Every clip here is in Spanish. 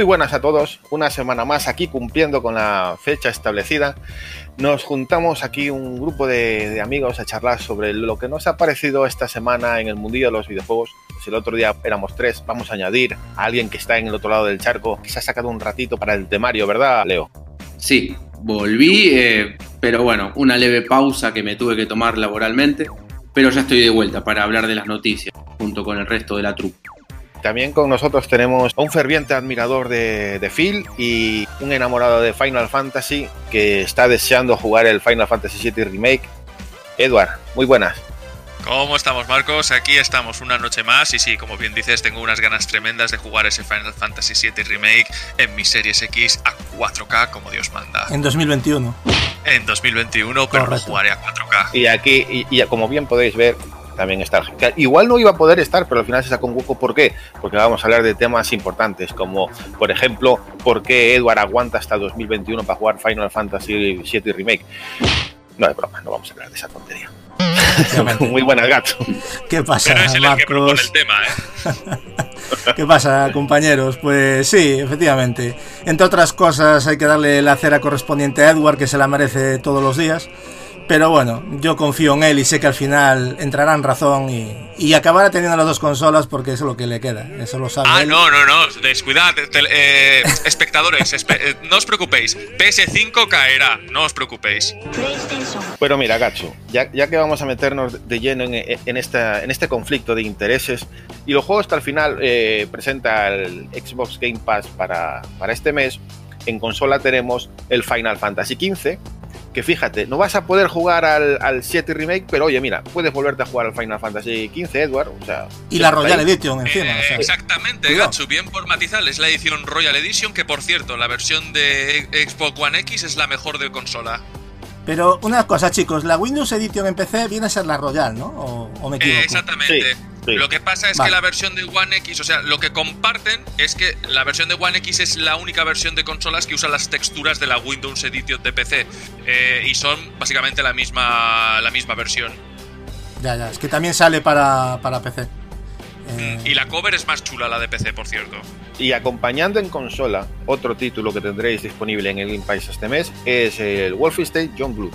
Muy buenas a todos, una semana más aquí cumpliendo con la fecha establecida. Nos juntamos aquí un grupo de, amigos a charlar sobre lo que nos ha parecido esta semana en el mundillo de los videojuegos. Si el otro día éramos tres, vamos a añadir a alguien que está en el otro lado del charco, que se ha sacado un ratito para el temario, ¿verdad, Leo? Sí, volví, eh, pero bueno, una leve pausa que me tuve que tomar laboralmente, pero ya estoy de vuelta para hablar de las noticias junto con el resto de la trupe. También con nosotros tenemos a un ferviente admirador de, de, Phil y un enamorado de Final Fantasy que está deseando jugar el Final Fantasy VII Remake. Edward, muy buenas. ¿Cómo estamos, Marcos? Aquí estamos una noche más y sí, como bien dices, tengo unas ganas tremendas de jugar ese Final Fantasy VII Remake en mi Series X a 4K como Dios manda. En 2021. En 2021, pero Correcto. lo jugaré a 4K. Y aquí, y, y como bien podéis ver, también está. Igual no iba a poder estar, pero al final se sacó un hueco. ¿Por qué? Porque vamos a hablar de temas importantes, como por ejemplo, por qué Edward aguanta hasta 2021 para jugar Final Fantasy VII Remake. No es broma, no vamos a hablar de esa tontería. Muy buenas, gato. ¿Qué pasa, pero es el Marcos? que propone el tema, ¿eh? ¿Qué pasa, compañeros? Pues sí, efectivamente. Entre otras cosas, hay que darle la cera correspondiente a Edward, que se la merece todos los días. Pero bueno, yo confío en él y sé que al final entrará en razón y, y acabará teniendo las dos consolas porque eso es lo que le queda. Eso lo sabe. Ah, él. no, no, no. Descuidad, eh, espectadores, espe eh, no os preocupéis. PS5 caerá, no os preocupéis. Pero mira, Gacho, ya, ya que vamos a meternos de lleno en, en, esta, en este conflicto de intereses, y los juegos que al final eh, presenta el Xbox Game Pass para, para este mes, en consola tenemos el Final Fantasy XV que fíjate, no vas a poder jugar al, al 7 Remake, pero oye, mira, puedes volverte a jugar al Final Fantasy XV, Edward. O sea, y la Royal Edition encima. Eh, o sea, exactamente, Gatsu, bien por matizar, es la edición Royal Edition, que por cierto, la versión de Xbox One X es la mejor de consola. Pero una cosa, chicos, la Windows Edition en PC viene a ser la Royal, ¿no? ¿O, o me equivoco? Eh, exactamente. Sí. Sí. Lo que pasa es vale. que la versión de One X, o sea, lo que comparten es que la versión de One X es la única versión de consolas que usa las texturas de la Windows Edition de PC eh, y son básicamente la misma, la misma versión. Ya, ya, es que también sale para, para PC. Eh... Y la cover es más chula, la de PC, por cierto. Y acompañando en consola, otro título que tendréis disponible en el Game Pass este mes es el Wolfenstein John Blue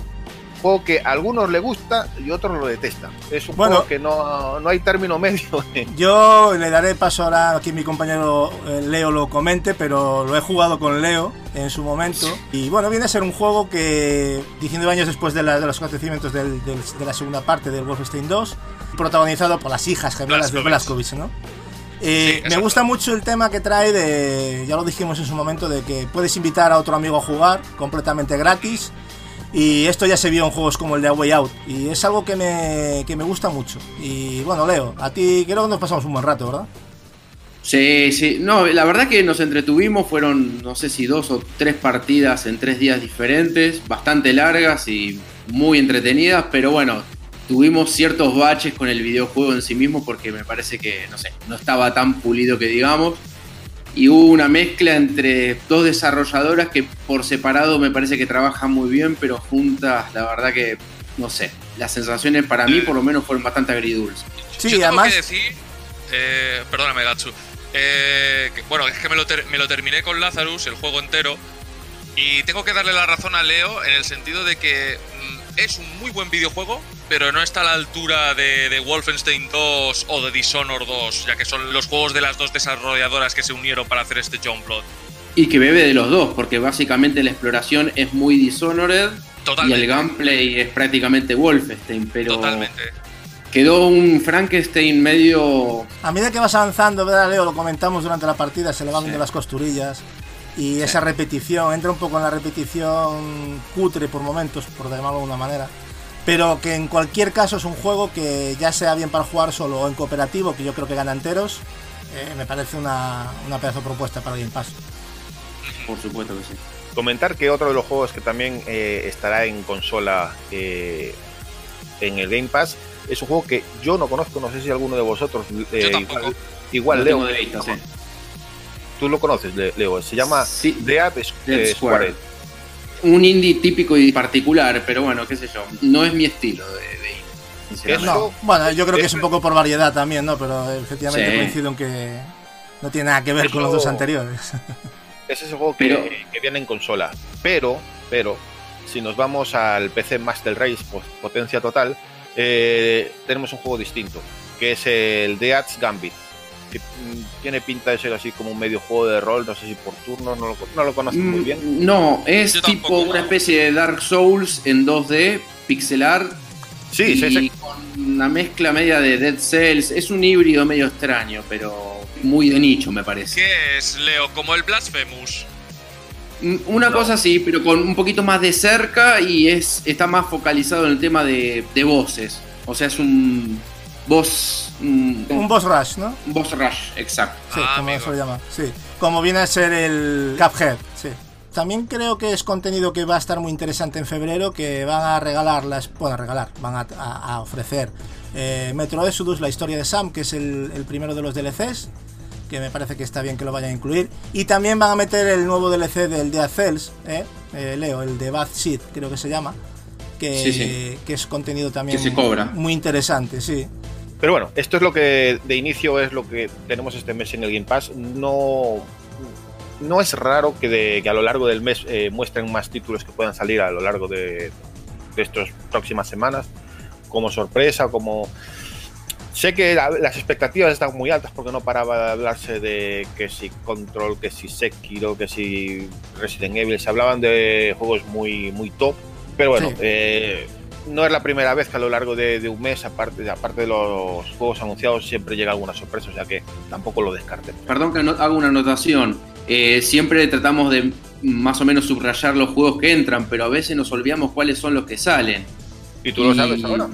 juego que a algunos le gusta y otros lo detestan. Es un bueno, juego que no, no hay término medio. Yo le daré paso ahora a que mi compañero Leo lo comente, pero lo he jugado con Leo en su momento. Y bueno, viene a ser un juego que 19 años después de, la, de los acontecimientos del, del, de la segunda parte del Wolfenstein 2, protagonizado por las hijas gemelas de Blazkowicz, ¿no? Eh, sí, me gusta mucho el tema que trae de, ya lo dijimos en su momento, de que puedes invitar a otro amigo a jugar completamente gratis. Y esto ya se vio en juegos como el de A Way Out. Y es algo que me, que me gusta mucho. Y bueno, Leo, a ti creo que nos pasamos un buen rato, ¿verdad? Sí, sí. No, la verdad que nos entretuvimos. Fueron, no sé si dos o tres partidas en tres días diferentes. Bastante largas y muy entretenidas. Pero bueno, tuvimos ciertos baches con el videojuego en sí mismo porque me parece que, no sé, no estaba tan pulido que digamos y hubo una mezcla entre dos desarrolladoras que por separado me parece que trabajan muy bien, pero juntas, la verdad que, no sé, las sensaciones para mí por lo menos fueron bastante agridulces. Sí, Yo tengo además... que decir, eh, perdóname Gatsu, eh, que, bueno, es que me lo, me lo, terminé con Lazarus, el juego entero, Y tengo que darle la razón a Leo en el sentido de que mm, es un muy buen videojuego, pero no está a la altura de, de, Wolfenstein 2 o de Dishonored 2, ya que son los juegos de las dos desarrolladoras que se unieron para hacer este John Blood. Y que bebe de los dos, porque básicamente la exploración es muy Dishonored Totalmente. y el gameplay es prácticamente Wolfenstein, pero Totalmente. quedó un Frankenstein medio... A medida que vas avanzando, ¿verdad, Leo? Lo comentamos durante la partida, se le van Sí. viendo las costurillas. Y esa repetición, entra un poco en la repetición cutre por momentos, por llamarlo de alguna manera. Pero que en cualquier caso es un juego que ya sea bien para jugar solo o en cooperativo, que yo creo que gana enteros, eh, me parece una, una pedazo de propuesta para Game Pass. Por supuesto que sí. Comentar que otro de los juegos que también eh, estará en consola eh, en el Game Pass es un juego que yo no conozco, no sé si alguno de vosotros. eh, Yo tampoco. igual, Leo, tengo de vista, sí. tú lo conoces, Le- Leo. Se llama Sí, Dead eh, Square. Un indie típico y particular, pero bueno, qué sé yo, no es mi estilo de, de indie, No, bueno, yo creo que es un poco por variedad también, ¿no? Pero efectivamente Sí. coincido en que no tiene nada que ver con los dos anteriores. Es ese juego que, Pero- que viene en consola. Pero, pero, si nos vamos al PC Master Race, pues, potencia total, eh, tenemos un juego distinto, que es el Dead's Gambit. Que mm, tiene pinta de ser así como un medio juego de rol, no sé si por turnos, no lo, no lo conozco muy Mm, bien. No, es Yo tipo tampoco, una no. especie de Dark Souls en 2D, pixel art, Sí, y sí, sí. con una mezcla media de Dead Cells. Es un híbrido medio extraño, pero muy de nicho, me parece. ¿Qué es, Leo? Como el Blasphemous. Mm, Una No. cosa sí, pero con un poquito más de cerca y es está más focalizado en el tema de, de voces. O sea, es un boss. Un, un boss rush, ¿no? un boss rush, exacto. Sí, Ah, como amigo. se llama. Sí. Como viene a ser el Cuphead, sí. También creo que es contenido que va a estar muy interesante en febrero, que van a regalar las, bueno, a regalar, van a, a- a ofrecer eh, Metro Exodus, la historia de Sam, que es el, el primero de los DLCs, que me parece que está bien que lo vayan a incluir. Y también van a meter el nuevo DLC del Dead Cells, ¿eh? Eh, Leo, el de Bad Seed, creo que se llama, que, Sí, sí. que es contenido también Que se cobra. muy interesante, sí. Pero bueno, esto es lo que de inicio es lo que tenemos este mes en el Game Pass. No, no es raro que, de- que a lo largo del mes eh, muestren más títulos que puedan salir a lo largo de, de estas próximas semanas, como sorpresa, como... Sé que la- las expectativas están muy altas porque no paraba de hablarse de que si Control, que si Sekiro, que si Resident Evil, se hablaban de juegos muy, muy top, pero bueno, Sí. eh, no es la primera vez que a lo largo de, de un mes, aparte, aparte de los juegos anunciados, siempre llega alguna sorpresa, o sea que tampoco lo descarten. Perdón que no- haga una anotación. Eh, siempre tratamos de más o menos subrayar los juegos que entran, pero a veces nos olvidamos cuáles son los que salen. ¿Y tú lo Y- sabes ahora?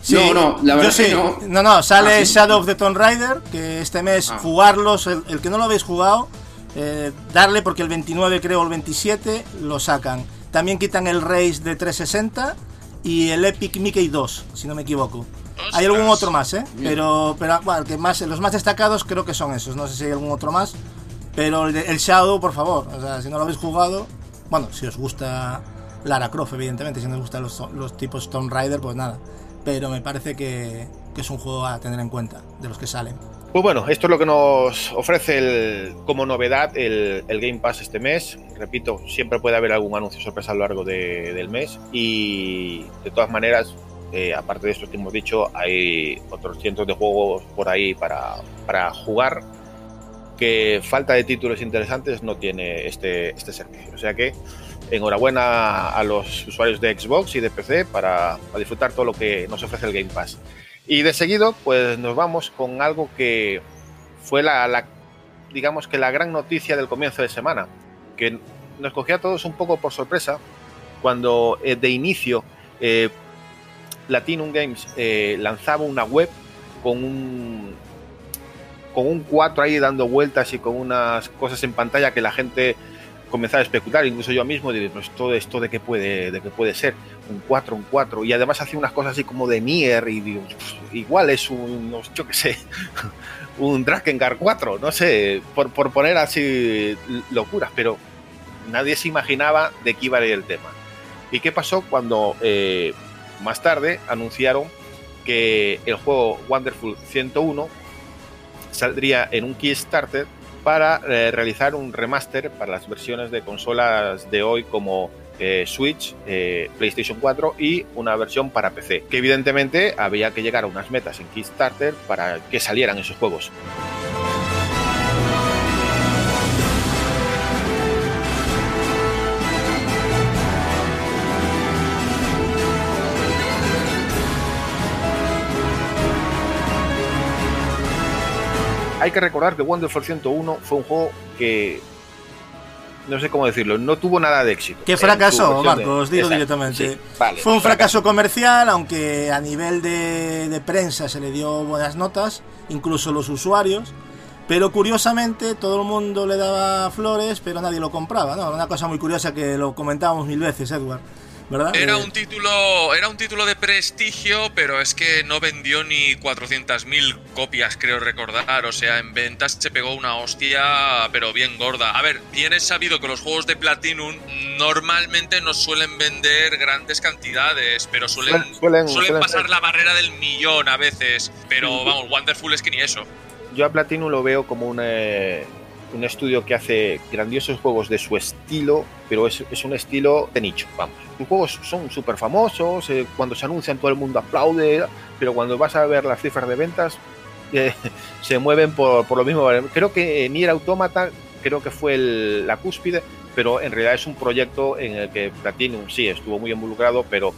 Sí, No, no, la yo verdad sí. que no. No, no, sale Ah, ¿sí? Shadow of the Tomb Raider, que este mes Ah. jugarlos, el, el que no lo habéis jugado, eh, darle porque el 29 creo o el 27 lo sacan. También quitan el Race de 360 y el Epic Mickey 2, si no me equivoco. Hay algún otro más, ¿eh? Bien. Pero, pero bueno, el que más, los más destacados creo que son esos. No sé si hay algún otro más. Pero el, de- el Shadow, por favor. O sea, si no lo habéis jugado, bueno, si os gusta Lara Croft, evidentemente. Si no os gustan los, los tipos Tomb Raider, pues nada. Pero me parece que, que es un juego a tener en cuenta de los que salen. Pues bueno, esto es lo que nos ofrece el- como novedad el, el Game Pass este mes. Repito, siempre puede haber algún anuncio sorpresa a lo largo de- del mes y de todas maneras, eh, aparte de esto que hemos dicho, hay otros cientos de juegos por ahí para, para jugar que falta de títulos interesantes no tiene este, este servicio. O sea que enhorabuena a los usuarios de Xbox y de PC para, para disfrutar todo lo que nos ofrece el Game Pass. Y de seguido, pues nos vamos con algo que fue la, digamos que la gran noticia del comienzo de semana, que nos cogió a todos un poco por sorpresa cuando eh, de inicio eh, Games eh, lanzaba una web con un con un 4 ahí dando vueltas y con unas cosas en pantalla que la gente comenzaba a especular, incluso yo mismo, digo, pues todo esto de qué puede, de qué puede ser, un 4, un 4, y además hacía unas cosas así como de Nier, y digo, pues, igual es un, yo qué sé, un Drakengard 4, no sé, por, por poner así locuras, pero nadie se imaginaba de qué iba a ir el tema. ¿Y qué pasó cuando eh, más tarde anunciaron que el juego Wonderful 101 saldría en un Kickstarter para eh, realizar un remaster para las versiones de consolas de hoy como eh, Switch, eh, PlayStation 4 y una versión para PC, que evidentemente había que llegar a unas metas en Kickstarter para que salieran esos juegos. Hay que recordar que Wonderful 101 fue un juego que no sé cómo decirlo, no tuvo nada de éxito. Que fracasó, Marcos, os digo directamente. Sí, vale, Fue un fracaso comercial, aunque a nivel de, de, prensa se le dio buenas notas, incluso los usuarios. Pero curiosamente todo el mundo le daba flores, pero nadie lo compraba, ¿no? Una cosa muy curiosa que lo comentábamos mil veces, Edward. ¿Verdad? Era Eh, un título, era un título de prestigio, pero es que no vendió ni 400.000 copias, creo recordar. O sea, en ventas se pegó una hostia, pero bien gorda. A ver, bien es sabido que los juegos de Platinum normalmente no suelen vender grandes cantidades, pero suelen, Suelen- suelen- pasar la barrera del millón a veces. Pero vamos, Wonderful es que ni eso. Yo a Platinum lo veo como un, eh, un estudio que hace grandiosos juegos de su estilo, pero es, es un estilo de nicho, vamos. Sus juegos son súper famosos, eh, cuando se anuncian todo el mundo aplaude, pero cuando vas a ver las cifras de ventas, eh, se mueven por, por lo mismo. Creo que Nier Automata, creo que fue el- la cúspide, pero en realidad es un proyecto en el que Platinum sí estuvo muy involucrado, pero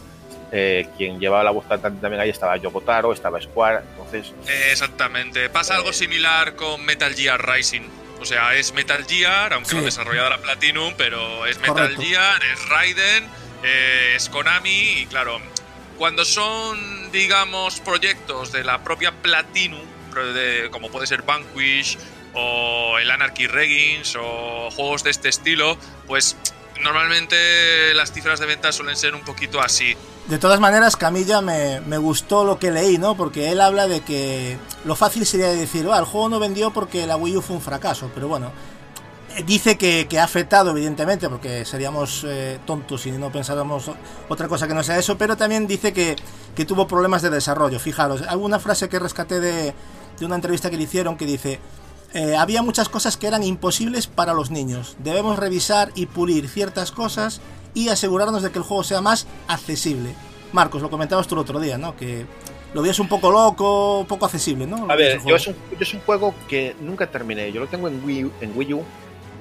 eh, quien llevaba la voz cantante también ahí estaba Yokotaro, estaba Square, entonces Eh, Exactamente. Pasa algo similar con Metal Gear Rising. O sea, es Metal Gear, aunque Sí. lo desarrollado la Platinum, pero es Metal Correcto. Gear, es Raiden, eh, es Konami y claro, cuando son, digamos, proyectos de la propia Platinum, de- como puede ser Vanquish o el Anarchy Reigns o juegos de este estilo, pues normalmente las cifras de ventas suelen ser un poquito así. De todas maneras, Camilla me, me gustó lo que leí, ¿no? Porque él habla de que lo fácil sería decir, "Ah, el juego no vendió porque la Wii U fue un fracaso, pero bueno, eh, dice que, que ha afectado, evidentemente, porque seríamos eh, tontos si no pensáramos otra cosa que no sea eso, pero también dice que, que tuvo problemas de desarrollo. Fijaros, alguna frase que rescaté de, de una entrevista que le hicieron que dice, eh, había muchas cosas que eran imposibles para los niños. Debemos revisar y pulir ciertas cosas y asegurarnos de que el juego sea más accesible. Marcos, lo comentabas tú el otro día, ¿no? Que lo veías un poco loco, poco accesible, ¿no? A ver, yo es, un, yo es un juego que nunca terminé. Yo lo tengo en Wii, U- en Wii U.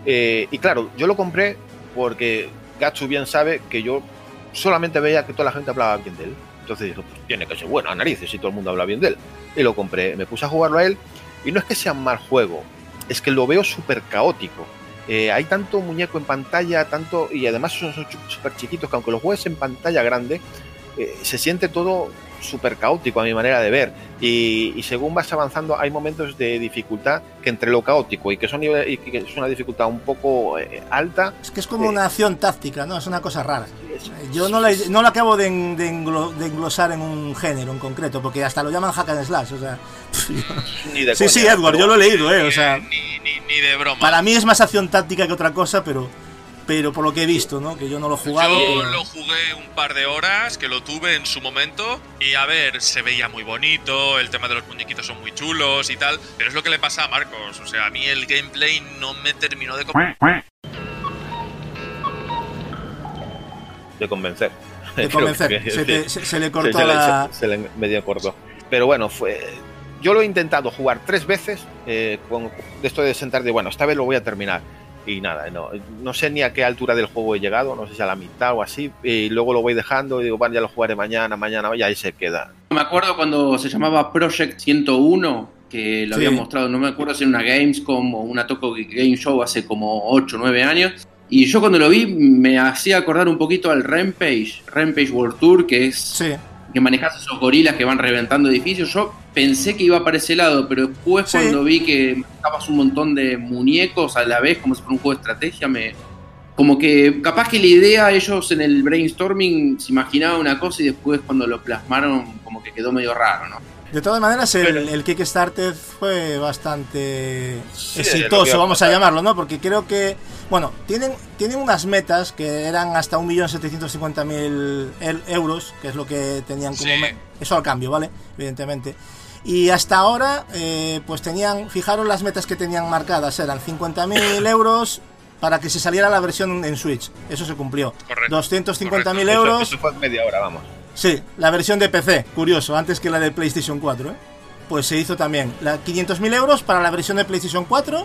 eh, y claro, yo lo compré porque Gatsu bien sabe que yo solamente veía que toda la gente hablaba bien de él. Entonces dije, pues tiene que ser bueno a narices si todo el mundo habla bien de él. Y lo compré, me puse a jugarlo a él. Y no es que sea un mal juego, es que lo veo súper caótico. Eh, hay tanto muñeco en pantalla, tanto y además son súper chiquitos que aunque los juegues en pantalla grande, eh, se siente todo súper caótico a mi manera de ver. Y, y según vas avanzando, hay momentos de dificultad que entre lo caótico y que, son nivel- y que es una dificultad un poco eh, alta. Es que es como eh, una acción táctica, ¿no? Es una cosa rara. Yo no la, no la acabo de, de englo- de englosar en un género en concreto, porque hasta lo llaman hack and slash, o sea... ni de Sí, coña, sí, Edward, pero yo lo he leído, ¿eh? O sea, ni, ni- ni de broma. para mí es más acción táctica que otra cosa, pero pero por lo que he visto, ¿no? Que yo no lo he jugado. Yo pero- lo jugué un par de horas, que lo tuve en su momento, y a ver, se veía muy bonito, el tema de los muñequitos son muy chulos y tal, pero es lo que le pasa a Marcos, o sea, a mí el gameplay no me terminó de... com- de convencer. De convencer. que- Se, te- se- se le cortó se, la... se- se le medio cortó. Pero bueno, fue. Yo lo he intentado jugar tres veces eh, con de esto de sentar de bueno, esta vez lo voy a terminar. Y nada, no, no sé ni a qué altura del juego he llegado, no sé si a la mitad o así. Y luego lo voy dejando y digo, bueno, ya lo jugaré mañana, mañana, y ahí se queda. Me acuerdo cuando se llamaba Project 101, que lo Sí. había mostrado, no me acuerdo si en una Gamescom o una Tokyo Game Show hace como 8 o 9 años. Y yo cuando lo vi me hacía acordar un poquito al Rampage, Rampage World Tour, que es Sí, que manejas esos gorilas que van reventando edificios. Yo pensé que iba para ese lado, pero después Sí. cuando vi que manejabas un montón de muñecos a la vez, como si fuera un juego de estrategia, me como que capaz que la idea ellos en el brainstorming se imaginaban una cosa y después cuando lo plasmaron como que quedó medio raro, ¿no? De todas maneras, el, Pero- el Kickstarter fue bastante Sí, exitoso, vamos a llamarlo, ¿no? Porque creo que, bueno, tienen, tienen unas metas que eran hasta 1.750.000 el- euros, que es lo que tenían como... Sí. eso al cambio, ¿vale? Evidentemente. Y hasta ahora, eh, pues tenían, fijaros las metas que tenían marcadas, eran 50.000 euros para que se saliera la versión en Switch. Eso se cumplió. Correcto, 250.000 correcto. euros. Eso, eso fue media hora, vamos. Sí, la versión de PC, curioso, antes que la de PlayStation 4, ¿eh? Pues se hizo también la 500.000 euros para la versión de PlayStation 4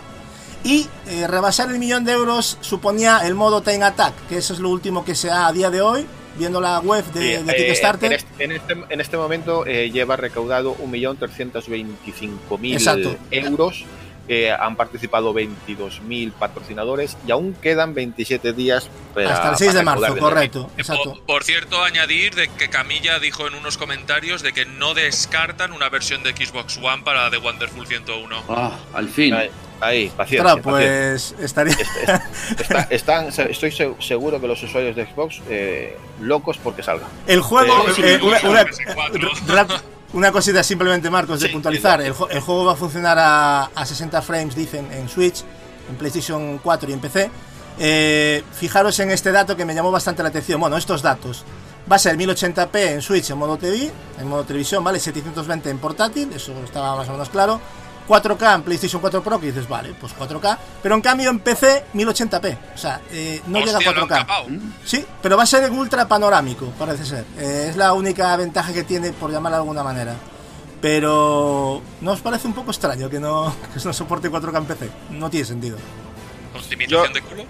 y eh, rebasar el millón de euros suponía el modo Time Attack, que eso es lo último que se ha a día de hoy, viendo la web de, Sí, de eh, Kickstarter. en, este, en, este, en este momento eh, lleva recaudado 1.325.000 Exacto. euros. Eh, han participado 22.000 patrocinadores y aún quedan 27 días para, Hasta el 6 de marzo, correcto, Eh, exacto. Por, por cierto, añadir de que Camilla dijo en unos comentarios de que no descartan una versión de Xbox One para The Wonderful 101. Ah, al fin. Ahí, ahí, paciencia. Claro, paciencia. pues estaría... Está- están, estoy se- seguro que los usuarios de Xbox eh, locos porque salga. El juego, Eh, eh, una, una- PS4. rap- una cosita simplemente, Marcos, de Sí, puntualizar. El, ju- el juego va a funcionar a, a 60 frames, dicen, en Switch, en PlayStation 4 y en PC. Eh, fijaros en este dato que me llamó bastante la atención. Bueno, estos datos. Va a ser 1080p en Switch en modo TV, en modo televisión, ¿vale? 720 en portátil, eso estaba más o menos claro. 4K en PlayStation 4 Pro, que dices, vale, pues 4K. Pero en cambio en PC, 1080p. O sea, eh, no llega Hostia, a lo han 4K. capao. Sí, pero va a ser en ultra panorámico, parece ser. Eh, es la única ventaja que tiene, por llamarla de alguna manera. Pero ¿no os parece un poco extraño que no, que no soporte 4K en PC? No tiene sentido. Yo- de culo.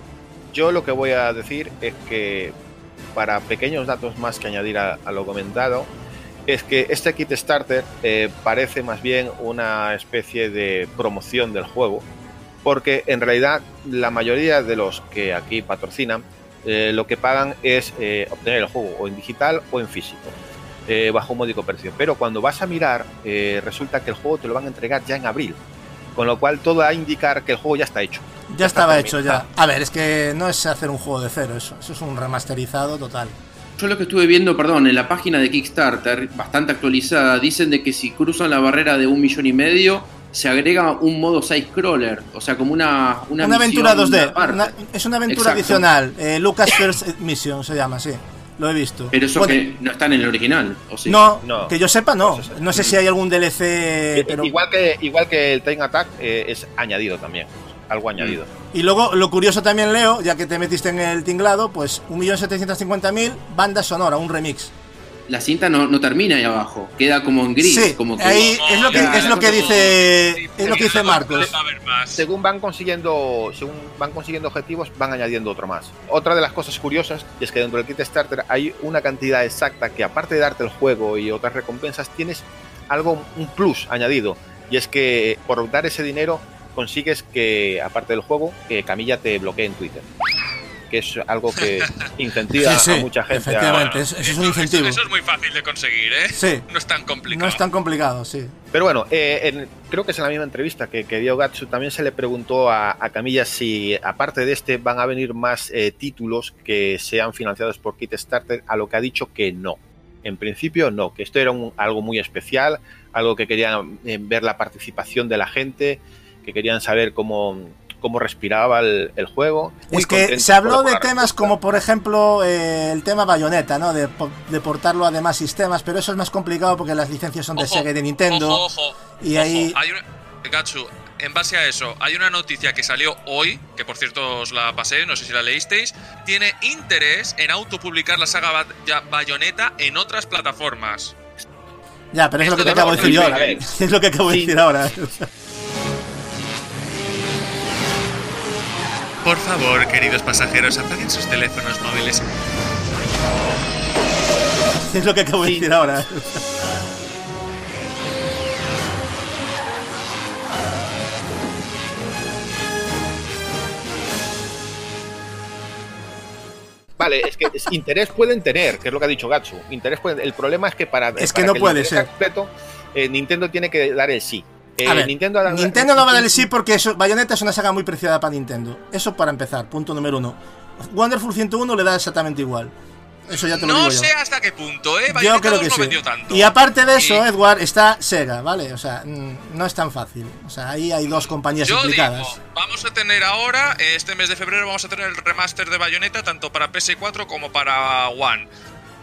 Yo lo que voy a decir es que, para pequeños datos más que añadir a, a lo comentado, es que este kit starter eh, parece más bien una especie de promoción del juego, porque en realidad la mayoría de los que aquí patrocinan eh, lo que pagan es eh, obtener el juego o en digital o en físico, bajo un módico precio. Pero cuando vas a mirar, resulta que el juego te lo van a entregar ya en abril, con lo cual todo va a indicar que el juego ya está hecho. Ya está estaba hecho ya. A ver, es que no es hacer un juego de cero, eso, eso es un remasterizado total. Yo lo que estuve viendo, perdón, en la página de Kickstarter, bastante actualizada, dicen de que si cruzan la barrera de un millón y medio, se agrega un modo side-scroller, o sea, como una Una, Una, aventura misión 2D, aparte. una- es una aventura Exacto. adicional. Eh, Lucas First Mission se llama, sí. Lo he visto. Pero eso Bueno, que no está en el original, ¿o sí? no, No. que yo sepa, no. No sé si hay algún DLC, Eh, pero... igual, que, igual que el Time Attack eh, es añadido también, algo añadido. Y luego, lo curioso también, Leo, ya que te metiste en el tinglado, pues 1.750.000 banda sonora, un remix. La cinta no, no termina ahí abajo, queda como en gris, Sí, como que... ahí es lo que, Ya, es lo que la cosa dice, Sí, es lo que dice Marcos. Según van consiguiendo, según van consiguiendo objetivos, van añadiendo otro más. Otra de las cosas curiosas es que dentro del kit starter hay una cantidad exacta que aparte de darte el juego y otras recompensas, tienes algo, un plus añadido. Y es que por dar ese dinero consigues que, aparte del juego, que Camilla te bloquee en Twitter. Que es algo que incentiva Sí, sí, a mucha gente a, efectivamente. es- eso es un incentivo. Eso, es muy fácil de conseguir, ¿eh? Sí. No es tan complicado. No es tan complicado, sí. Pero bueno, eh, en- creo que es en la misma entrevista que, que dio Gatsu, también se le preguntó a, a Camilla si, aparte de este, van a venir más eh, títulos que sean financiados por Kickstarter, a lo que ha dicho que no. En principio no, que esto era un- algo muy especial, algo que querían eh, ver la participación de la gente, que querían saber cómo, cómo respiraba el, el juego. Muy Es que se habló de temas respuesta. como, por ejemplo, eh, el tema Bayonetta, ¿no? De, de portarlo a demás sistemas, pero eso es más complicado porque las licencias son de Ojo, Sega y de Nintendo. Ojo, ojo, y ojo. ahí- Hay una... Gatsu, en base a eso, hay una noticia que salió hoy, que por cierto os la pasé, no sé si la leísteis, tiene interés en autopublicar la saga Bayonetta en otras plataformas. Ya, pero es lo que te acabo de decir yo ahora. ver. Es lo que acabo de decir ahora. Por favor, queridos pasajeros, apaguen sus teléfonos móviles. Es lo que acabo de decir ahora. Vale, es que es- interés pueden tener, que es lo que ha dicho Gatsu. Interés pueden, el problema es que para, Es que para no puede ser. completo, eh, Nintendo tiene que dar el sí. Eh, A ver, Nintendo, no va a dar el sí porque eso, Bayonetta es una saga muy preciada para Nintendo. Eso para empezar, punto número uno. Wonderful 101 le da exactamente igual. Eso ya te lo No digo yo. sé hasta qué punto, ¿eh? Yo Bayonetta creo 2 que no sí. vendió tanto. Y aparte de eso, Y- Edward, está Sega, ¿vale? O sea, mm, no es tan fácil. O sea, ahí hay dos compañías Yo implicadas. digo, vamos a tener ahora, este mes de febrero, vamos a tener el remaster de Bayonetta tanto para PS4 como para One.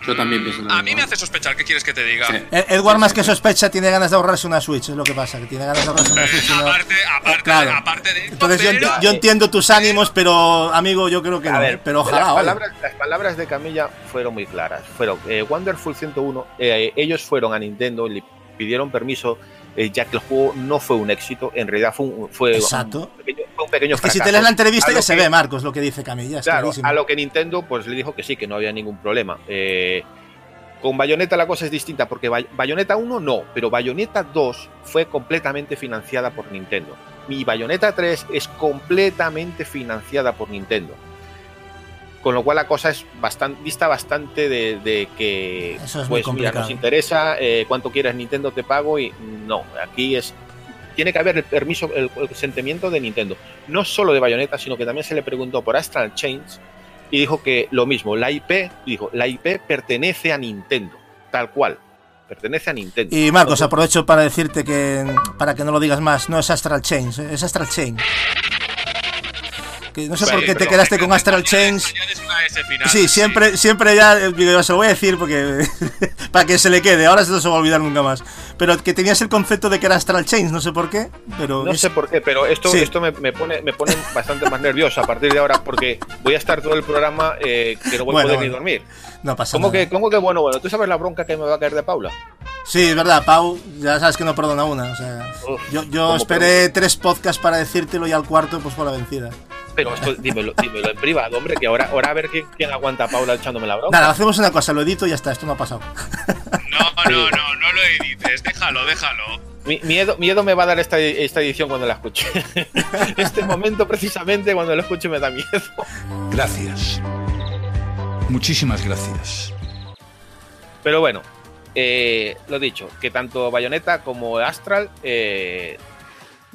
Yo también pienso lo A mismo, mí me ¿eh? hace sospechar, ¿qué quieres que te diga? Sí. Ed- Edward, Sí, más sí, que sí. sospecha, tiene ganas de ahorrarse una Switch, es lo que pasa, que tiene ganas de ahorrarse una Switch. no- aparte, aparte, Claro. aparte de esto, Entonces yo, enti- pero- yo entiendo tus ánimos, pero amigo, yo creo que A no. ver, ¿eh? pero ojalá, las, palabras, las palabras de Camilla fueron muy claras. Fueron eh, Wonderful 101, eh, ellos fueron a Nintendo y le pidieron permiso, eh, ya que el juego no fue un éxito, en realidad fue un, fue Exacto. un pequeño, fue un pequeño Es que si te fracaso. lees la entrevista ya lo se que- ve, Marcos, lo que dice Camilla. Claro, clarísimo. a lo que Nintendo pues le dijo que sí, que no había ningún problema. Eh, con Bayonetta la cosa es distinta porque Bay- Bayonetta 1 no, pero Bayonetta 2 fue completamente financiada por Nintendo. Mi Bayonetta 3 es completamente financiada por Nintendo. Con lo cual la cosa es bastante, dista bastante de, de que Eso es muy pues mira, complicado. nos interesa, eh, cuánto quieras Nintendo te pago y no, aquí es tiene que haber el permiso, el, el consentimiento de Nintendo. No solo de Bayonetta, sino que también se le preguntó por Astral Chains y dijo que lo mismo, la IP, dijo, la IP pertenece a Nintendo, tal cual, pertenece a Nintendo. Y Marcos, aprovecho para decirte que, para que no lo digas más, no es Astral Chains, ¿eh? es Astral Chain. Que no sé Vale, por qué te quedaste con Astral Chains. añades una S final, Sí, siempre, siempre ya, eh, digo, se lo voy a decir porque para que se le quede, ahora se no se va a olvidar nunca más. Pero que tenías el concepto de que era Astral Chains, no sé por qué, pero No es- sé por qué, pero esto, Sí. esto me, me pone, me pone bastante más nervioso a partir de ahora porque voy a estar todo el programa eh, que no voy Bueno, a poder ni bueno. dormir. no pasa ¿Cómo nada. que, ¿Cómo que bueno, bueno? ¿Tú sabes la bronca que me va a caer de Paula? Sí, es verdad, Pau, ya sabes que no perdona una. O sea, Uf, yo yo ¿cómo esperé tres podcasts para decírtelo y al cuarto pues fue la vencida. Pero esto, dímelo, dímelo en privado, hombre, que ahora, ahora a ver quién, quién aguanta a Paula echándome la bronca. Nada, hacemos una cosa, lo edito y ya está, esto no ha pasado. No, no, no, no lo edites, déjalo, déjalo. Mi- miedo, miedo me va a dar esta, esta edición cuando la escuche. este momento, precisamente, cuando la escuche, me da miedo. Gracias. Muchísimas gracias. Pero bueno, eh, lo dicho, que tanto Bayonetta como Astral eh,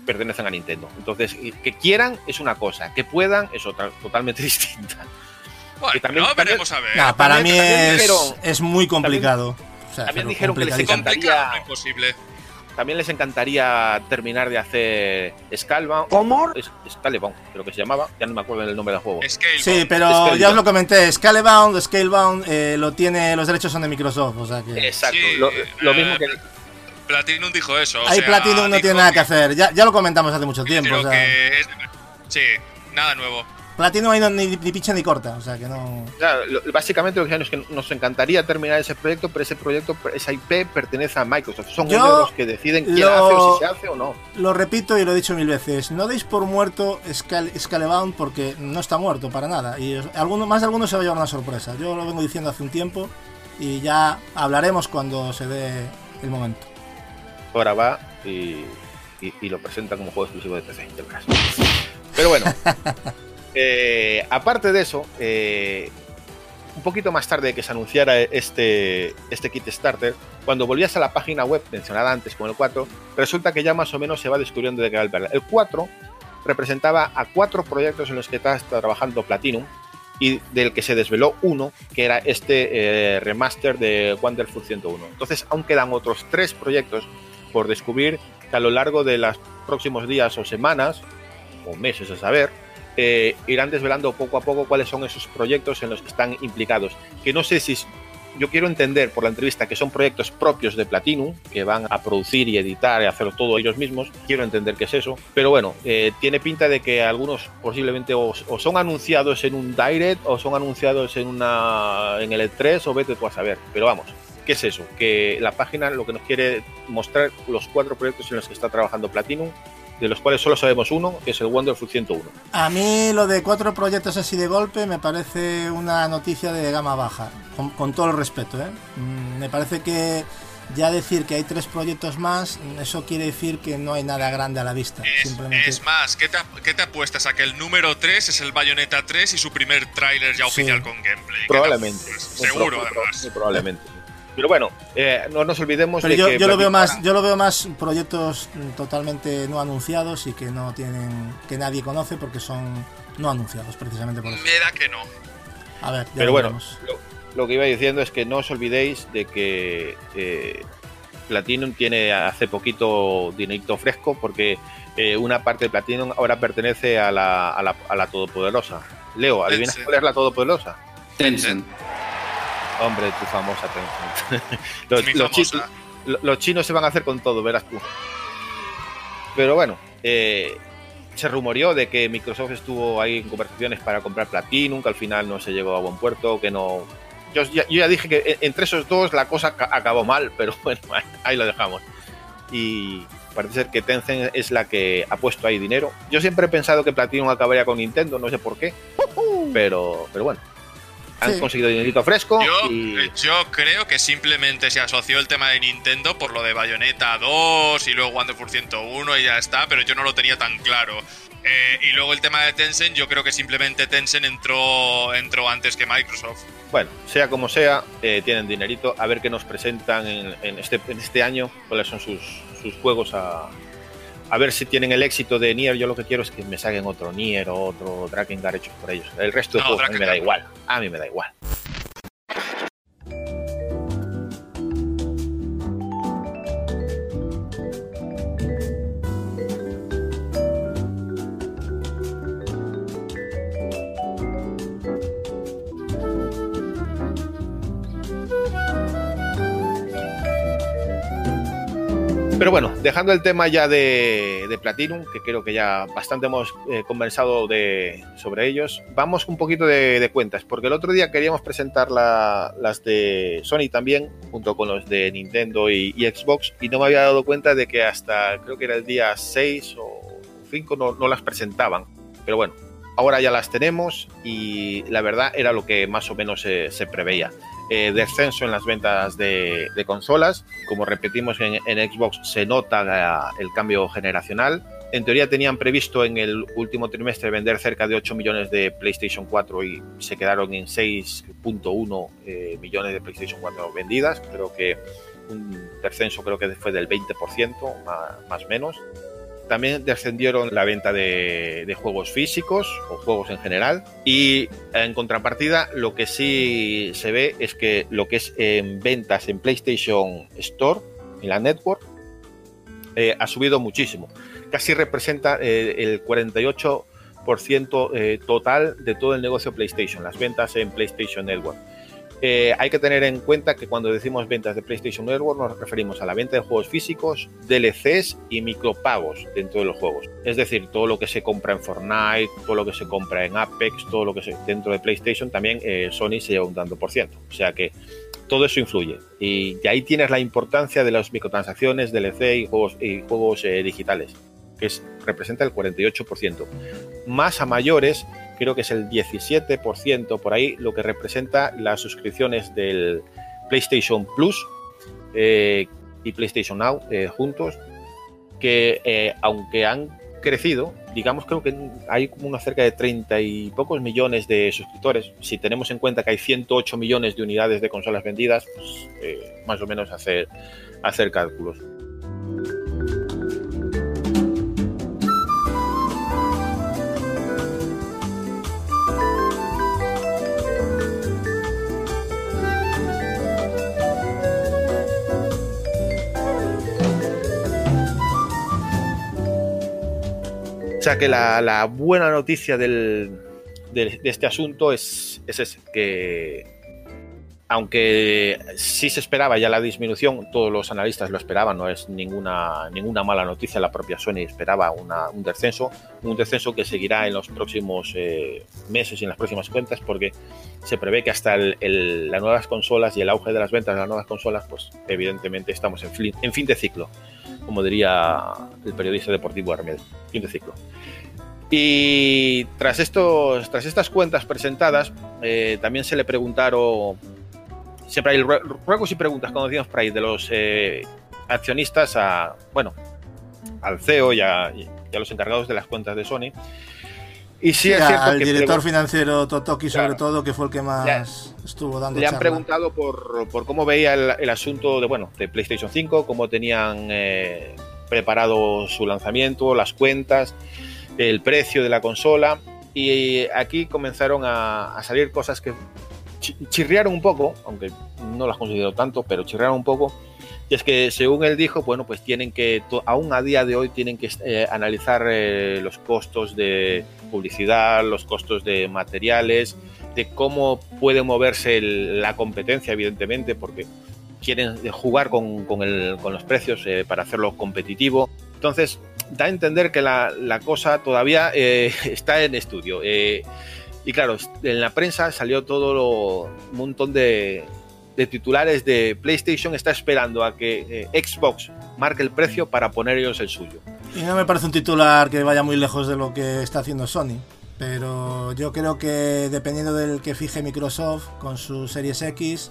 pertenecen a Nintendo. Entonces, que quieran es una cosa, que puedan es otra, totalmente distinta. Bueno, también- no, también- veremos a ver. Nah, para mí también es, dijeron- es muy complicado. O sea, también dijeron que les complicadísimo. encanta- Complicado, no imposible. También les encantaría terminar de hacer Scalebound. ¿Cómo? Scalebound, creo que se llamaba, ya no me acuerdo del nombre del juego. Scale. Sí, pero Scalebound. ya os lo comenté, Scalebound, Scalebound, eh, lo tiene, los derechos son de Microsoft, o sea que... Exacto, Sí, lo, lo eh, mismo que... Platinum dijo eso. o Ahí sea, Platinum no tiene nada que que- hacer, ya, ya lo comentamos hace mucho tiempo. Creo O sea, que es- Sí, nada nuevo. Platinum ahí no, ni, ni pincha ni corta, o sea que no... Claro, lo- básicamente lo que es que nos encantaría terminar ese proyecto, pero ese proyecto, esa IP pertenece a Microsoft. Son Yo ellos los que deciden quién lo- hace o si se hace o no. Lo repito y lo he dicho mil veces, no deis por muerto Scal Scalebound porque no está muerto para nada. Y alguno, más de alguno se va a llevar una sorpresa. Yo lo vengo diciendo hace un tiempo y ya hablaremos cuando se dé el momento. Ahora va y, y- y lo presenta como juego exclusivo de PC. del caso. Pero bueno, eh, aparte de eso, eh, un poquito más tarde de que se anunciara este, este kit starter, cuando volvías a la página web mencionada antes con el 4, resulta que ya más o menos se va descubriendo de qué va el verla. El 4 representaba a cuatro proyectos en los que está trabajando Platinum y del que se desveló uno, que era este eh, remaster de Wonderful 101. Entonces aún quedan otros tres proyectos por descubrir que a lo largo de los próximos días o semanas, o meses a saber, eh, irán desvelando poco a poco cuáles son esos proyectos en los que están implicados. Que no sé si yo quiero entender por la entrevista que son proyectos propios de Platinum, que van a producir y editar y hacerlo todo ellos mismos. Quiero entender qué es eso. Pero bueno, eh, tiene pinta de que algunos posiblemente o, o son anunciados en un Direct o son anunciados en una en el E3 o vete tú a saber. Pero vamos, ¿qué es eso? Que la página lo que nos quiere mostrar los cuatro proyectos en los que está trabajando Platinum, de los cuales solo sabemos uno, que es el Wonderful 101. A mí lo de cuatro proyectos así de golpe me parece una noticia de gama baja, con, con todo el respeto. ¿eh? Mm, Me parece que ya decir que hay tres proyectos más, eso quiere decir que no hay nada grande a la vista. Es, Simplemente... es más, ¿qué te, qué te apuestas a que el número 3 es el Bayonetta 3 y su primer tráiler ya Sí. oficial con gameplay? ¿Qué te Probablemente. Seguro, pro- muy pro- además. probablemente. Pero bueno, eh, no nos olvidemos Pero de yo, que yo lo veo más, yo lo veo más proyectos totalmente no anunciados y que no tienen, que nadie conoce porque son no anunciados precisamente por eso. Me da que no. A ver, ya Pero lo bueno, lo, lo que iba diciendo es que no os olvidéis de que eh, Platinum tiene hace poquito dinerito fresco porque eh, una parte de Platinum ahora pertenece a la, a la, a la Todopoderosa. Leo, ¿adivinas Tencent. cuál es la Todopoderosa? Tencent. Hombre, tu famosa Tencent. los, famosa. chinos se van a hacer con todo, verás tú. Pero bueno, eh, se rumoreó de que Microsoft estuvo ahí en conversaciones para comprar Platinum, que al final no se llegó a buen puerto, que no... Yo ya, yo ya dije que en- entre esos dos la cosa ca- acabó mal, pero bueno, ahí lo dejamos. Y parece ser que Tencent es la que ha puesto ahí dinero. Yo siempre he pensado que Platinum acabaría con Nintendo, no sé por qué, pero, pero bueno. Han Sí. conseguido dinerito fresco Yo, y... yo creo que simplemente se asoció el tema de Nintendo por lo de Bayonetta 2 y luego Wonderful 101 y ya está, pero yo no lo tenía tan claro. Eh, y luego el tema de Tencent, yo creo que simplemente Tencent entró, entró antes que Microsoft. Bueno, sea como sea, eh, tienen dinerito. A ver qué nos presentan en, en este, en este año, cuáles son sus, sus juegos. A, a ver si tienen el éxito de Nier. Yo lo que quiero es que me saquen otro Nier o otro Drakengard hechos por ellos. El resto de No, juegos a mí me da igual. A mí me da igual. Pero bueno, dejando el tema ya de, de Platinum, que creo que ya bastante hemos eh, conversado de, sobre ellos, vamos un poquito de, de cuentas, porque el otro día queríamos presentar la- las de Sony también, junto con los de Nintendo y, y Xbox, y no me había dado cuenta de que hasta creo que era el día 6 o 5 no, no las presentaban. Pero bueno, ahora ya las tenemos y la verdad era lo que más o menos se- se preveía eh, descenso en las ventas de, de consolas. Como repetimos en, en Xbox, se nota el cambio generacional. En teoría tenían previsto en el último trimestre vender cerca de 8 millones de PlayStation 4 y se quedaron en 6.1 eh, millones de PlayStation 4 vendidas. Creo que un descenso creo que fue del 20%, más, más o menos. También descendieron la venta de, juegos físicos o juegos en general. Y en contrapartida, lo que sí se ve es que lo que es en ventas en PlayStation Store, en la network, eh, ha subido muchísimo. Casi representa eh, el 48% eh, total de todo el negocio PlayStation, las ventas en PlayStation Network. Eh, hay que tener en cuenta que cuando decimos ventas de PlayStation Network nos referimos a la venta de juegos físicos, DLCs y micropagos dentro de los juegos. Es decir, todo lo que se compra en Fortnite, todo lo que se compra en Apex, todo lo que se dentro de PlayStation también eh, Sony se lleva un tanto por ciento. O sea que todo eso influye. Y de ahí tienes la importancia de las microtransacciones, DLC y juegos, y juegos eh, digitales, que es, representa el 48%. Más a mayores, creo que es el 17% por ahí, lo que representa las suscripciones del PlayStation Plus eh, y PlayStation Now eh, juntos, que eh, aunque han crecido, digamos creo que hay como una cerca de 30 y pocos millones de suscriptores. Si tenemos en cuenta que hay 108 millones de unidades de consolas vendidas, pues, más o menos hacer, hacer cálculos. Sea que la, la buena noticia del, de, de este asunto es, es ese, que aunque sí se esperaba ya la disminución, todos los analistas lo esperaban, no es ninguna, ninguna mala noticia, la propia Sony esperaba un descenso, un descenso que seguirá en los próximos eh, meses y en las próximas cuentas, porque se prevé que hasta las nuevas consolas y el auge de las ventas de las nuevas consolas, pues evidentemente estamos en, fin- en fin de ciclo, como diría el periodista deportivo Armel, fin de ciclo. Y tras, estos, tras estas cuentas presentadas, eh, también se le preguntaron, siempre hay rue- ruegos y preguntas, como decíamos por ahí, de los eh, accionistas a, bueno, al CEO y a, y a los encargados de las cuentas de Sony. Y sí, es cierto al que director financiero Totoki, sobre todo, que fue el que más estuvo dando le han preguntado por, por cómo veía el, el asunto de, bueno, de PlayStation 5, cómo tenían eh, preparado su lanzamiento, las cuentas, el precio de la consola. Y aquí comenzaron a, a salir cosas que chirriaron un poco, aunque no las considero tanto, pero chirriaron un poco. Y es que, según él dijo, bueno, pues tienen que, aún a día de hoy, tienen que eh, analizar eh, los costos de publicidad, los costos de materiales de cómo puede moverse la competencia, evidentemente, porque quieren jugar con, los precios eh, para hacerlo competitivo. Entonces, da a entender que la, cosa todavía está en estudio. Y claro, en la prensa salió todo lo- un montón de, de titulares de PlayStation está esperando a que eh, Xbox marque el precio para poner ellos el suyo. Y no me parece un titular que vaya muy lejos de lo que está haciendo Sony. Pero yo creo que dependiendo del que fije Microsoft con su Series X,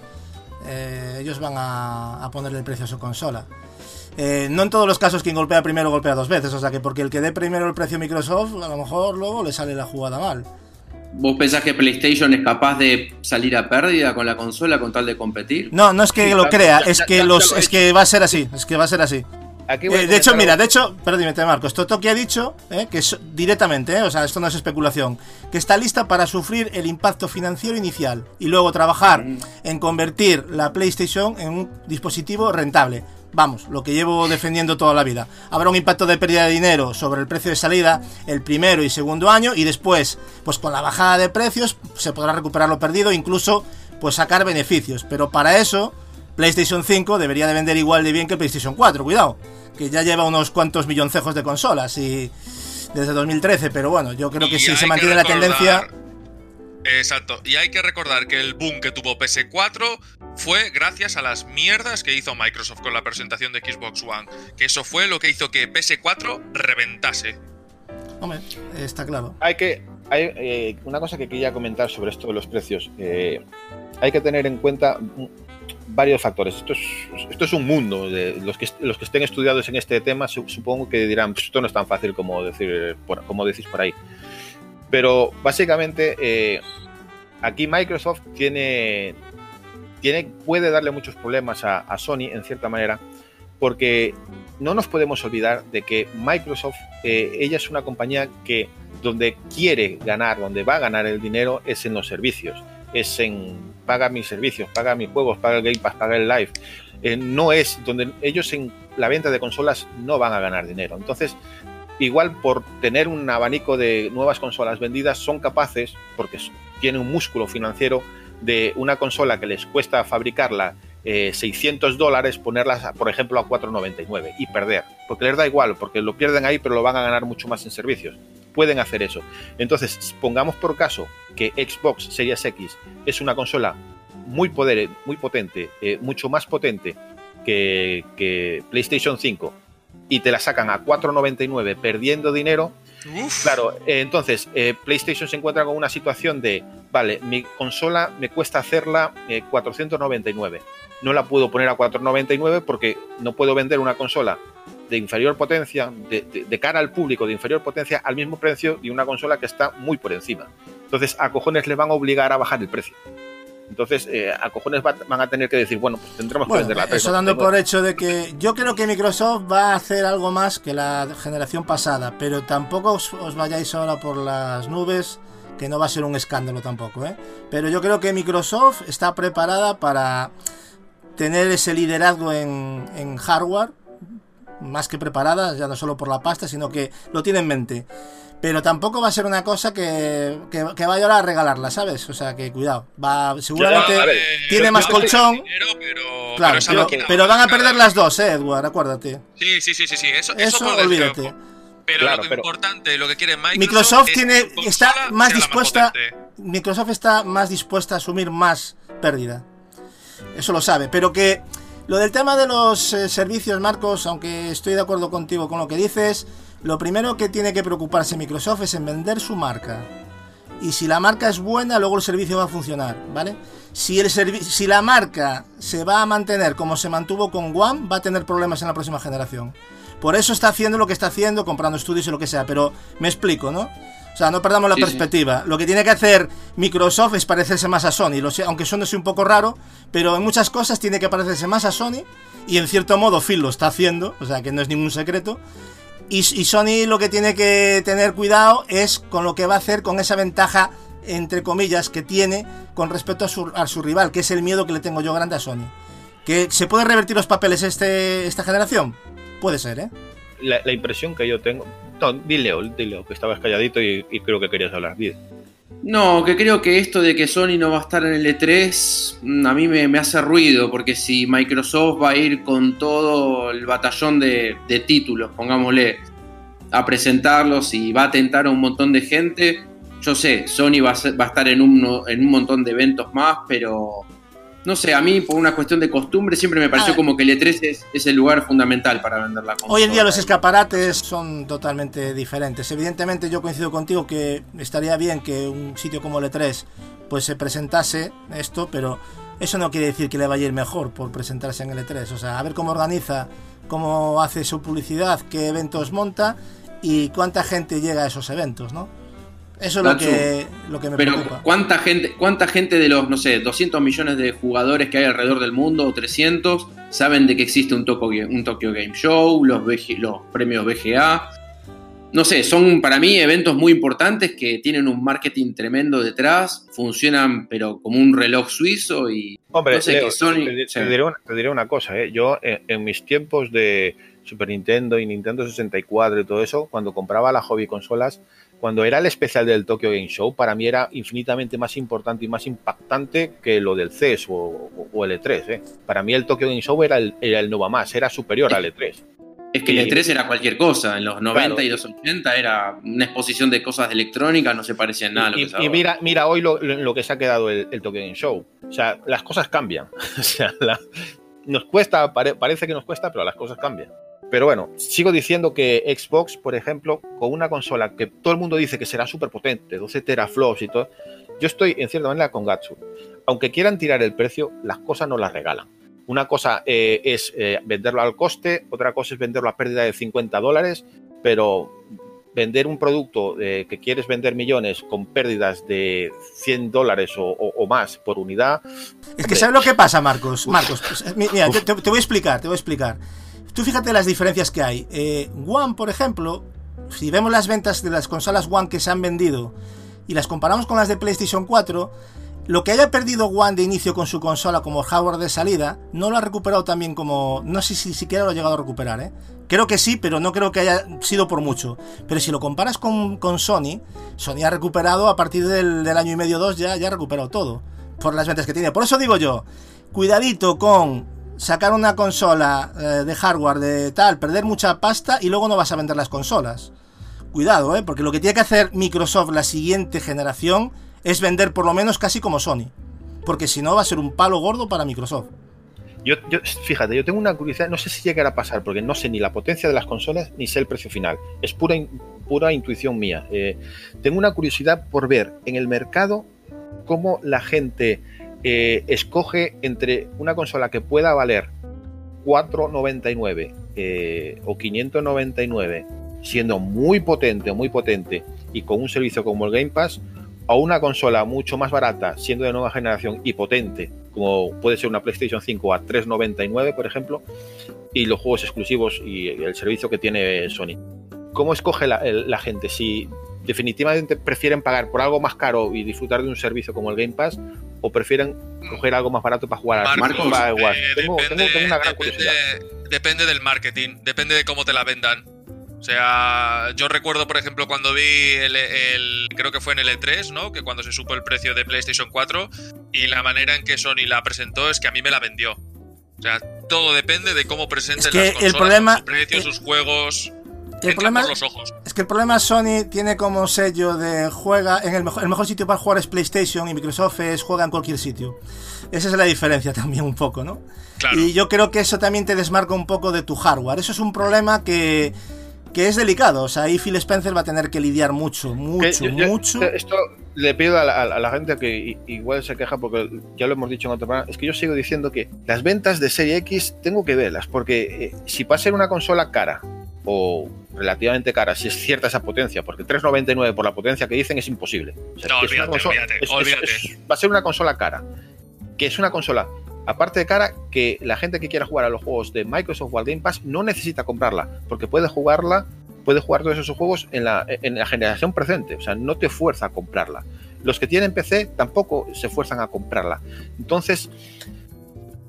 eh, ellos van a, a ponerle el precio a su consola. Eh, no en todos los casos quien golpea primero golpea dos veces, o sea que porque el que dé primero el precio a Microsoft, a lo mejor luego le sale la jugada mal. ¿Vos pensás que PlayStation es capaz de salir a pérdida con la consola con tal de competir? No, no es que Sí, lo crea, ya- es que ya los, lo es que va a ser así, es que va a ser así. Aquí voy a Eh, de hecho, mira, de hecho, perdón, Marcos, Totoki ha dicho eh, que es directamente, eh, o sea, esto no es especulación, que está lista para sufrir el impacto financiero inicial y luego trabajar en convertir la PlayStation en un dispositivo rentable. Vamos, lo que llevo defendiendo toda la vida. Habrá un impacto de pérdida de dinero sobre el precio de salida el primero y segundo año y después, pues con la bajada de precios se podrá recuperar lo perdido, incluso pues sacar beneficios. Pero para eso PlayStation 5 debería de vender igual de bien que PlayStation 4, cuidado, que ya lleva unos cuantos milloncejos de consolas y desde 2013, pero bueno, yo creo que si se mantiene la tendencia, Exacto. Y hay que recordar que el boom que tuvo PS4 fue gracias a las mierdas que hizo Microsoft con la presentación de Xbox One. Que eso fue lo que hizo que PS4 reventase. hombre, está claro. hay que hay eh, una cosa que quería comentar sobre esto de los precios. Eh, hay que tener en cuenta varios factores. Esto es, esto es un mundo. De, los, que, los que estén estudiados en este tema su- supongo que dirán, "Pues esto no es tan fácil como, decir, por- como decís por ahí. Pero básicamente eh, aquí Microsoft tiene, tiene, puede darle muchos problemas a, Sony en cierta manera porque no nos podemos olvidar de que Microsoft, eh, ella es una compañía que donde quiere ganar, donde va a ganar el dinero es en los servicios, es en paga mis servicios, paga mis juegos, paga el Game Pass, paga el Live. Eh, no es donde ellos en la venta de consolas no van a ganar dinero. Entonces, igual por tener un abanico de nuevas consolas vendidas, son capaces, porque tienen un músculo financiero, de una consola que les cuesta fabricarla eh, 600 dólares, ponerlas, por ejemplo, a 4,99 y perder. Porque les da igual, porque lo pierden ahí, pero lo van a ganar mucho más en servicios. Pueden hacer eso. Entonces, pongamos por caso que Xbox Series X es una consola muy, poder, muy potente, eh, mucho más potente que, que PlayStation 5 y te la sacan a 4,99 perdiendo dinero, Uf. Claro, eh, entonces eh, PlayStation se encuentra con una situación de, vale, mi consola me cuesta hacerla eh, 499. No la puedo poner a 499 porque no puedo vender una consola de inferior potencia, de, de- de cara al público de inferior potencia, al mismo precio de una consola que está muy por encima. Entonces, a cojones le van a obligar a bajar el precio. Entonces, eh, a cojones va- van a tener que decir, bueno, pues tendremos que Bueno, venderla a eso dando 3,99. por hecho de que yo creo que Microsoft va a hacer algo más que la generación pasada, pero tampoco os, os vayáis ahora por las nubes, que no va a ser un escándalo tampoco, ¿eh? Pero yo creo que Microsoft está preparada para tener ese liderazgo en, en hardware, más que preparada, ya no solo por la pasta, sino que lo tiene en mente. Pero tampoco va a ser una cosa que, que, que vaya ahora a regalarla, ¿sabes? O sea que cuidado, va seguramente ver, tiene más colchón. Dinero, pero, Claro, pero van a perder las dos, eh, Edward, acuérdate. Sí, sí, sí, sí, sí. Eso, Eso, desgracia. olvídate. Pero Claro, lo que pero- importante, lo que quiere Microsoft, Microsoft es tiene, está más dispuesta. Microsoft está más dispuesta a asumir más pérdida. Eso lo sabe, pero que lo del tema de los eh, servicios, Marcos, aunque estoy de acuerdo contigo con lo que dices, lo primero que tiene que preocuparse Microsoft es en vender su marca. Y si la marca es buena, luego el servicio va a funcionar, ¿vale? Si, el si la marca se va a mantener como se mantuvo con One, va a tener problemas en la próxima generación. Por eso está haciendo lo que está haciendo, comprando estudios y lo que sea, pero me explico, ¿no? O sea, no perdamos la Sí, sí. perspectiva. Lo que tiene que hacer Microsoft es parecerse más a Sony, lo sé, aunque suene un poco raro, pero en muchas cosas tiene que parecerse más a Sony y en cierto modo Phil lo está haciendo, o sea que no es ningún secreto. Y, Sony lo que tiene que tener cuidado es con lo que va a hacer con esa ventaja, entre comillas, que tiene con respecto a su, a su rival, que es el miedo que le tengo yo grande a Sony. ¿Que se pueden revertir los papeles este, esta generación? Puede ser, ¿eh? La, impresión que yo tengo... No, di Leo, di Leo, que estabas calladito y, y creo que querías hablar. Di. No, que creo que esto de que Sony no va a estar en el E3 mm, a mí me, hace ruido, porque si Microsoft va a ir con todo el batallón de, de títulos, pongámosle, a presentarlos y va a tentar a un montón de gente, yo sé, Sony va a, ser- va a estar en un, en un montón de eventos más, pero no sé, a mí por una cuestión de costumbre siempre me pareció Ah. como que el E3 es, es el lugar fundamental para vender la consola. Hoy en día los escaparates son totalmente diferentes. Evidentemente yo coincido contigo que estaría bien que un sitio como el E3 pues se presentase esto, pero eso no quiere decir que le vaya a ir mejor por presentarse en el E3. O sea, a ver cómo organiza, cómo hace su publicidad, qué eventos monta y cuánta gente llega a esos eventos, ¿no? Eso es lo que, lo que me Pero preocupa. ¿cuánta gente, ¿cuánta gente de los, no sé, 200 millones de jugadores que hay alrededor del mundo, o 300, saben de que existe un Tokyo, un Tokyo Game Show, los, VG los premios BGA? No sé, son para mí eventos muy importantes que tienen un marketing tremendo detrás, funcionan pero como un reloj suizo y Hombre, no sé, Leo, que Sony... te, diré una, te diré una cosa, ¿eh? yo en, en mis tiempos de Super Nintendo y Nintendo 64 y todo eso, cuando compraba las hobby consolas, cuando era el especial del Tokyo Game Show, para mí era infinitamente más importante y más impactante que lo del CES o, o- o el E3. ¿eh? Para mí el Tokyo Game Show era el, era el Nova Más, era superior al E E3. Es que el Y- E3 era cualquier cosa, en los 90 Claro. y los 80 era una exposición de cosas de electrónica, no se parecía en nada a lo Y, que es y mira, mira hoy lo, lo- lo que se ha quedado el, el Tokyo Game Show. O sea, las cosas cambian. O sea, la- nos cuesta, pare- parece que nos cuesta, pero las cosas cambian. Pero bueno, sigo diciendo que Xbox, por ejemplo, con una consola que todo el mundo dice que será súper potente, 12 teraflops y todo, yo estoy en cierta manera con Gatsu. Aunque quieran tirar el precio, las cosas no las regalan. Una cosa eh, es eh, venderlo al coste, otra cosa es venderlo a pérdida de 50 dólares, pero vender un producto eh, que quieres vender millones con pérdidas de 100 dólares o, o- o más por unidad, Es que ¿sabes lo que pasa, Marcos? Marcos, pues, mi- mira, te voy a explicar, te voy a explicar. Tú fíjate las diferencias que hay. Eh, One, por ejemplo, si vemos las ventas de las consolas One que se han vendido y las comparamos con las de PlayStation 4, lo que haya perdido One de inicio con su consola como hardware de salida, no lo ha recuperado también como... No sé si siquiera lo ha llegado a recuperar, ¿eh? Creo que sí, pero no creo que haya sido por mucho. Pero si lo comparas con, con Sony, Sony ha recuperado a partir del, año y medio, dos, ya ha recuperado todo. Por las ventas que tiene. Por eso digo yo, cuidadito con sacar una consola eh, de hardware de tal, perder mucha pasta y luego no vas a vender las consolas. Cuidado, ¿eh? Porque lo que tiene que hacer Microsoft la siguiente generación es vender por lo menos casi como Sony. Porque si no va a ser un palo gordo para Microsoft. Yo, yo- fíjate, yo tengo una curiosidad, no sé si llegará a pasar, porque no sé ni la potencia de las consolas ni sé el precio final. Es pura, pura intuición mía. Eh, tengo una curiosidad por ver en el mercado cómo la gente eh, escoge entre una consola que pueda valer 499 eh, o 599, siendo muy potente o muy potente y con un servicio como el Game Pass, a una consola mucho más barata, siendo de nueva generación y potente, como puede ser una PlayStation 5 a 399, por ejemplo, y los juegos exclusivos y el servicio que tiene Sony. ¿Cómo escoge la, el- la gente? Si definitivamente prefieren pagar por algo más caro y disfrutar de un servicio como el Game Pass, o prefieren coger algo más barato para jugar al Marcos, FIFA, igual. eh, tengo, depende, tengo- una gran depende- curiosidad. depende del marketing, depende de cómo te la vendan. O sea, yo recuerdo, por ejemplo, cuando vi el, el- creo que fue en el E3, ¿no? Que cuando se supo el precio de PlayStation 4 y la manera en que Sony la presentó es que a mí me la vendió. O sea, todo depende de cómo presenten Es que las el consolas, problema- su precio, eh, sus juegos. El Entra problema, por los ojos. es que el problema Sony tiene como sello de juega en el mejor, el mejor sitio para jugar es PlayStation y Microsoft es juega en cualquier sitio. Esa es la diferencia también un poco, ¿no? Claro. Y yo creo que eso también te desmarca un poco de tu hardware. Eso es un problema que, que es delicado. O sea, ahí Phil Spencer va a tener que lidiar mucho, Que mucho, yo- yo- mucho. Esto le pido a la, a la gente que igual se queja porque ya lo hemos dicho en otro programa. Es que yo sigo diciendo que las ventas de Serie X tengo que verlas porque eh, si va a ser una consola cara o relativamente cara, si es cierta esa potencia, porque 3.99 por la potencia que dicen es imposible. O sea, No, es olvídate, consola- olvídate, es- es- olvídate. es- va a ser una consola cara, que es una consola aparte de cara, que la gente que quiera jugar a los juegos de Microsoft o al Game Pass no necesita comprarla, porque puede jugarla, puede jugar todos esos juegos en la, en la generación presente, o sea, no te fuerza a comprarla. Los que tienen PC tampoco se fuerzan a comprarla. Entonces,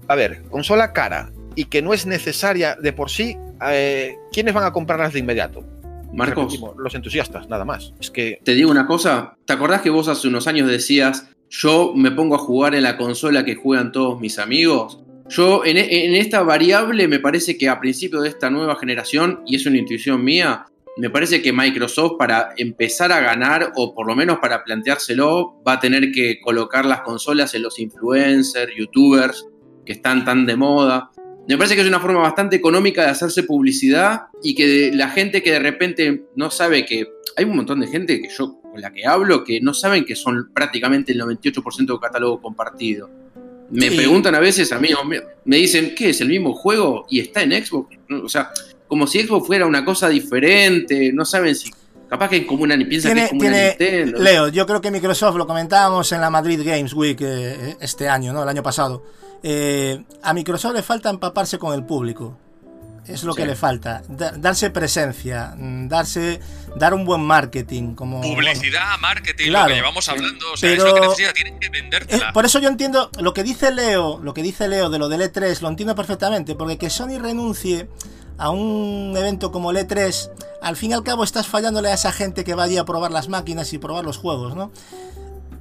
a ver, consola cara y que no es necesaria de por sí, eh, ¿quiénes van a comprarlas de inmediato? Marcos. repetimos, los entusiastas, nada más. Es que Te digo una cosa, ¿te acordás que vos hace unos años decías, yo me pongo a jugar en la consola que juegan todos mis amigos? Yo en, en esta variable me parece que a principio de esta nueva generación, y es una intuición mía, me parece que Microsoft para empezar a ganar, o por lo menos para planteárselo, va a tener que colocar las consolas en los influencers, youtubers, que están tan de moda. Me parece que es una forma bastante económica de hacerse publicidad y que la gente que de repente no sabe que... Hay un montón de gente que yo con la que hablo que no saben que son prácticamente el 98% de catálogo compartido. Me Sí. preguntan a veces a mí, me, dicen, ¿qué es el mismo juego y está en Xbox? O sea, como si Xbox fuera una cosa diferente, no saben si... Capaz que es como una... Piensan que es como una tiene- Nintendo. Leo, yo creo que Microsoft, lo comentábamos en la Madrid Games Week eh, este año, ¿no? El año pasado. Eh, a Microsoft le falta empaparse con el público. Es lo Sí. que le falta. Da- darse presencia, mm, darse, dar un buen marketing. Como, Publicidad, marketing, Claro. lo que llevamos hablando. O sea, Pero- es lo que necesita, tienen que Eh, vendértela. por eso yo entiendo lo que dice Leo, lo que dice Leo de lo del E3, lo entiendo perfectamente, porque que Sony renuncie a un evento como el E3, al fin y al cabo estás fallándole a esa gente que va allí a probar las máquinas y probar los juegos, ¿no?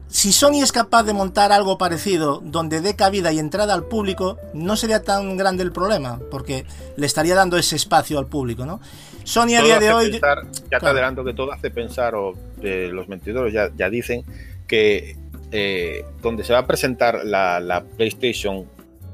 Si Sony es capaz de montar algo parecido donde dé cabida y entrada al público, no sería tan grande el problema, porque le estaría dando ese espacio al público, ¿no? Sony a todo día de hoy... pensar, ya te adelanto que todo hace pensar, o eh, los mentidores ya, ya dicen, que eh, donde se va a presentar la, la PlayStation,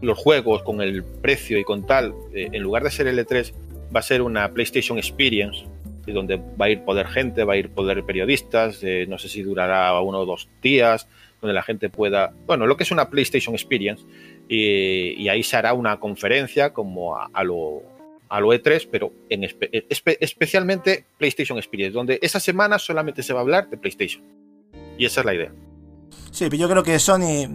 los juegos con el precio y con tal, eh, en lugar de ser L3, va a ser una PlayStation Experience, donde va a ir poder gente, va a ir poder periodistas, eh, no sé si durará uno o dos días, donde la gente pueda, bueno, lo que es una PlayStation Experience, y, ahí se hará una conferencia como a, lo, a lo E3, pero espe- especialmente PlayStation Experience, donde esa semana solamente se va a hablar de PlayStation. Y esa es la idea. Sí, pero yo creo que Sony,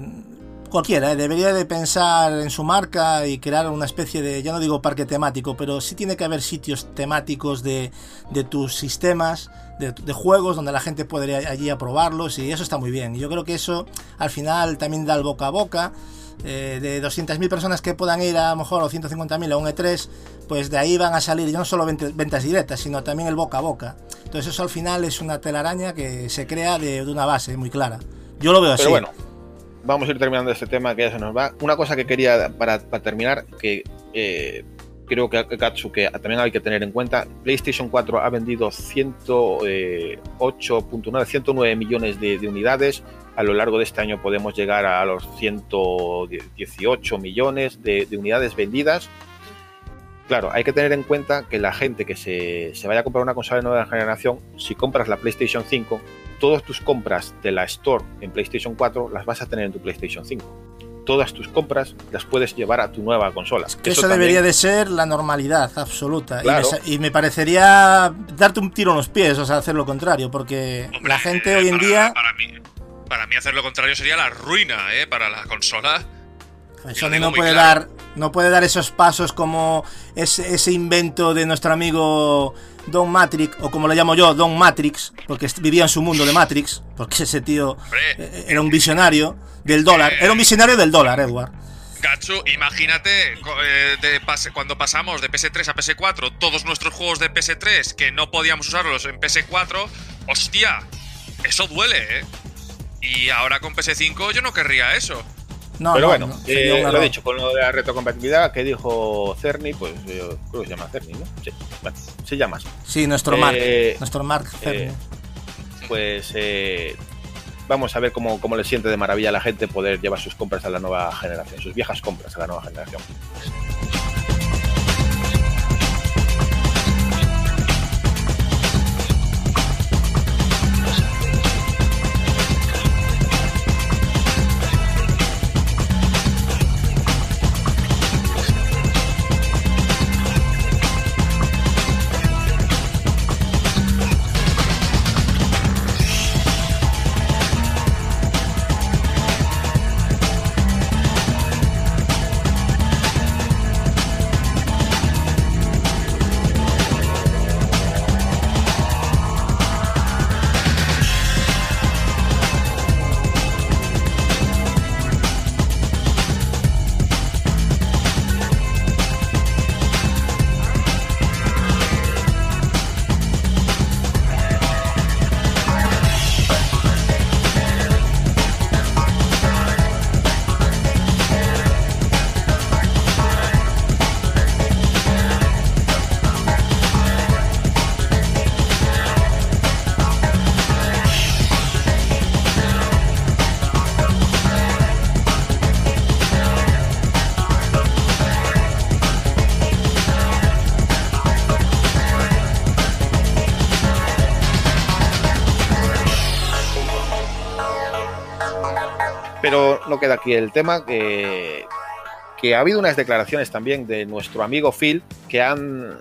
cualquiera, ¿eh? debería de pensar en su marca y crear una especie de, ya no digo parque temático, pero sí tiene que haber sitios temáticos de, de tus sistemas, de, de juegos, donde la gente puede ir allí a probarlos y eso está muy bien. Y yo creo que eso al final también da el boca a boca. eh, de 200.000 personas que puedan ir a, lo mejor o 150.000 a un E3, pues de ahí van a salir ya no solo ventas directas, sino también el boca a boca. Entonces eso al final es una telaraña que se crea de, de una base muy clara. Yo lo veo así. Pero bueno, vamos a ir terminando este tema que ya se nos va. Una cosa que quería para, terminar, que eh, creo que Katsu que también hay que tener en cuenta, PlayStation 4 ha vendido 108.9, 109 millones de, de unidades. A lo largo de este año podemos llegar a los 118 millones de, de unidades vendidas. Claro, hay que tener en cuenta que la gente que se vaya a comprar una consola de nueva generación, si compras la PlayStation 5, todas tus compras de la Store en PlayStation 4 las vas a tener en tu PlayStation 5. Todas tus compras las puedes llevar a tu nueva consola. Que eso, debería de ser la normalidad absoluta. Y me Y, parecería darte un tiro en los pies, o sea, hacer lo contrario, porque Hombre, la gente eh, hoy en para- día, Para mí, para mí hacer lo contrario sería la ruina, ¿eh? Para la consola. pues, Sony no puede claro. dar, no puede dar esos pasos como ese, ese invento de nuestro amigo Don Matrix, o como le llamo yo, Don Matrix, porque vivía en su mundo de Matrix, porque ese tío Hombre, eh, era un visionario del dólar, era un visionario del dólar, Edward. Gachu, imagínate eh, de pase- cuando pasamos de PS3 a PS4, todos nuestros juegos de PS3 que no podíamos usarlos en PS4, hostia, eso duele, ¿eh? Y ahora con PS5 yo no querría eso. No, Pero no, bueno, no, eh, lo dicho, con lo de la retrocompatibilidad que dijo Cerny, pues yo creo que se llama Cerny, ¿no? Sí, se llama así. Sí, nuestro Eh, Mark, nuestro Mark Cerny. eh, Pues eh, vamos a ver cómo, cómo le siente de maravilla a la gente poder llevar sus compras a la nueva generación, sus viejas compras a la nueva generación. Queda aquí el tema que, que ha habido unas declaraciones también de nuestro amigo Phil que han,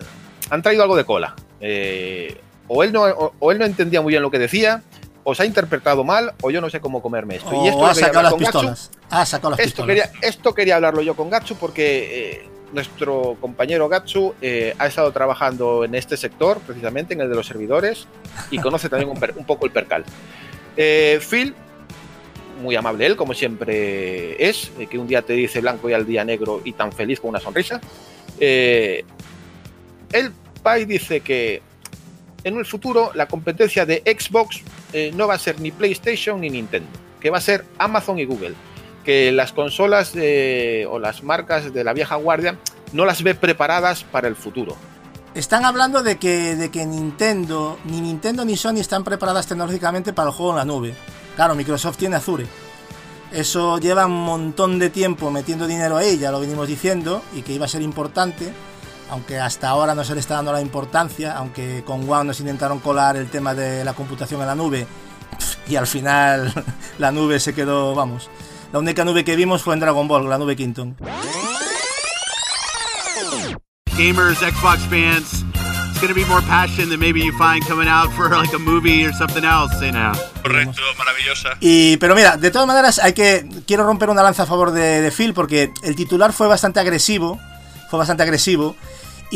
han traído algo de cola. Eh, o, él no, o, o él no entendía muy bien lo que decía, o se ha interpretado mal, o yo no sé cómo comerme esto. Y esto ha sacado hablar las con Gachu. pistolas. Ha sacado las Esto pistolas. quería, esto quería hablarlo yo con Gatsu porque eh, nuestro compañero Gatsu eh, ha estado trabajando en este sector, precisamente en el de los servidores, y conoce también un, per- un poco el percal. Eh, Phil, muy amable él, como siempre es, eh, que un día te dice blanco y al día negro y tan feliz con una sonrisa. Eh, va y dice que en el futuro la competencia de Xbox eh, no va a ser ni PlayStation ni Nintendo, que va a ser Amazon y Google que las consolas o las marcas de la vieja guardia no las ve preparadas para el futuro. Están hablando de que, de que Nintendo, ni Nintendo ni Sony están preparadas tecnológicamente para el juego en la nube. Claro, Microsoft tiene Azure. Eso lleva un montón de tiempo metiendo dinero ahí, ya lo venimos diciendo, y que iba a ser importante, aunque hasta ahora no se le está dando la importancia, aunque con One nos intentaron colar el tema de la computación en la nube, y al final la nube se quedó, vamos. La única nube que vimos fue en Dragon Ball, la nube Quinton. gamers, Xbox fans. It's going to be more passion than maybe you find coming out for like a movie or something else. And uh, Correcto, maravillosa. Y, pero mira, de todas maneras, hay que. Quiero romper una lanza a favor de, de Phil porque el titular fue bastante agresivo. Fue bastante agresivo.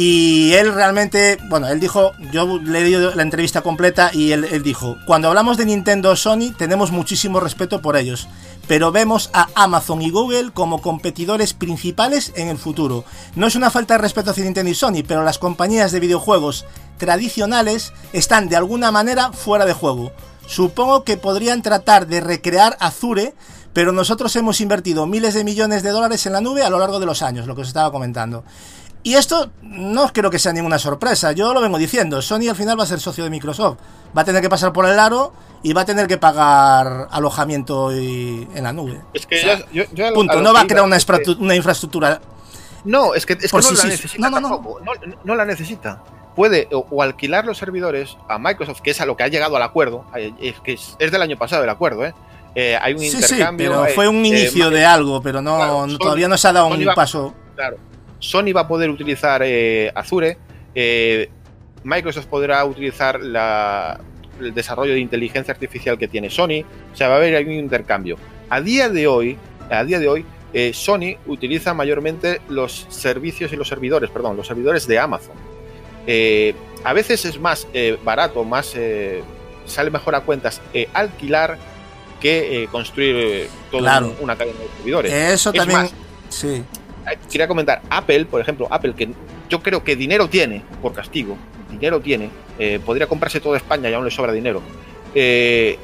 Y él realmente, bueno, él dijo, yo le he la entrevista completa y él, él dijo, cuando hablamos de Nintendo o Sony tenemos muchísimo respeto por ellos, pero vemos a Amazon y Google como competidores principales en el futuro. No es una falta de respeto hacia Nintendo y Sony, pero las compañías de videojuegos tradicionales están de alguna manera fuera de juego. Supongo que podrían tratar de recrear Azure, pero nosotros hemos invertido miles de millones de dólares en la nube a lo largo de los años, lo que os estaba comentando. Y esto no creo que sea ninguna sorpresa, yo lo vengo diciendo, Sony al final va a ser socio de Microsoft, va a tener que pasar por el aro y va a tener que pagar alojamiento y- en la nube. Es que O sea, yo- Punto, no va a crear una, que- infraestructura. No, es que, es que Por no sí, la sí. necesita No, no, no. No, la necesita. Puede o, o alquilar los servidores a Microsoft, que es a lo que ha llegado al acuerdo. eh, Es que es, es del año pasado el acuerdo, ¿eh? Eh, hay un Sí, sí, intercambio. pero eh, fue un eh, inicio de algo, pero no, claro, no- Sony- todavía no se ha dado Sony un va- paso. Claro. Sony va a poder utilizar eh, Azure. eh, Microsoft podrá utilizar la- el desarrollo de inteligencia artificial que tiene Sony. O sea, va a haber un intercambio. A día de hoy, a día de hoy, eh, Sony utiliza mayormente los servicios y los servidores, perdón, los servidores de Amazon. A veces es más barato, más sale mejor a cuentas alquilar que construir toda Claro. una cadena de servidores. Eso Es también. más, sí. Quería comentar, Apple, por ejemplo, Apple, que yo creo que dinero tiene, por castigo, dinero tiene, eh, podría comprarse toda España y aún le sobra dinero, eh,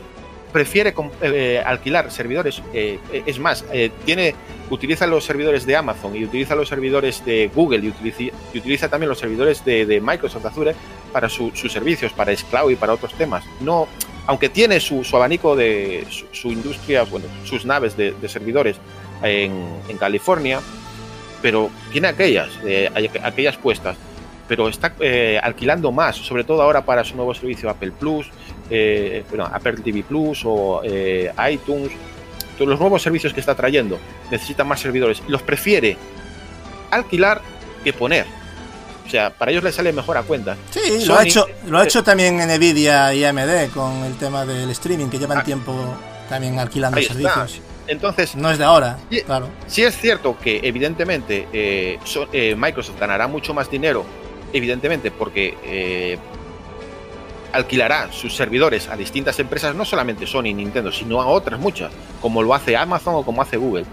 prefiere eh, alquilar servidores, es más, tiene, utiliza los servidores de Amazon y utiliza los servidores de Google y utiliza, también los servidores de, Microsoft Azure para su- sus servicios, para Scloud y para otros temas. No, aunque tiene su, abanico de su, industria, bueno, sus naves de, de servidores en, en California, pero tiene aquellas, eh, aquellas puestas, pero está eh, alquilando más, sobre todo ahora para su nuevo servicio Apple Plus, eh, bueno, Apple TV Plus o eh, iTunes, todos los nuevos servicios que está trayendo necesitan más servidores, los prefiere alquilar que poner. O sea, para ellos les sale mejor a cuenta. Sí, lo ha hecho, lo ha hecho también Nvidia y AMD con el tema del streaming, que llevan Ah. tiempo también alquilando Ahí está. Entonces, No es de ahora, Sí. claro. Sí es cierto que evidentemente eh, so- eh, Microsoft ganará mucho más dinero, evidentemente porque eh, alquilará sus servidores a distintas empresas, no solamente Sony y Nintendo, sino a otras muchas, como lo hace Amazon o como hace Google.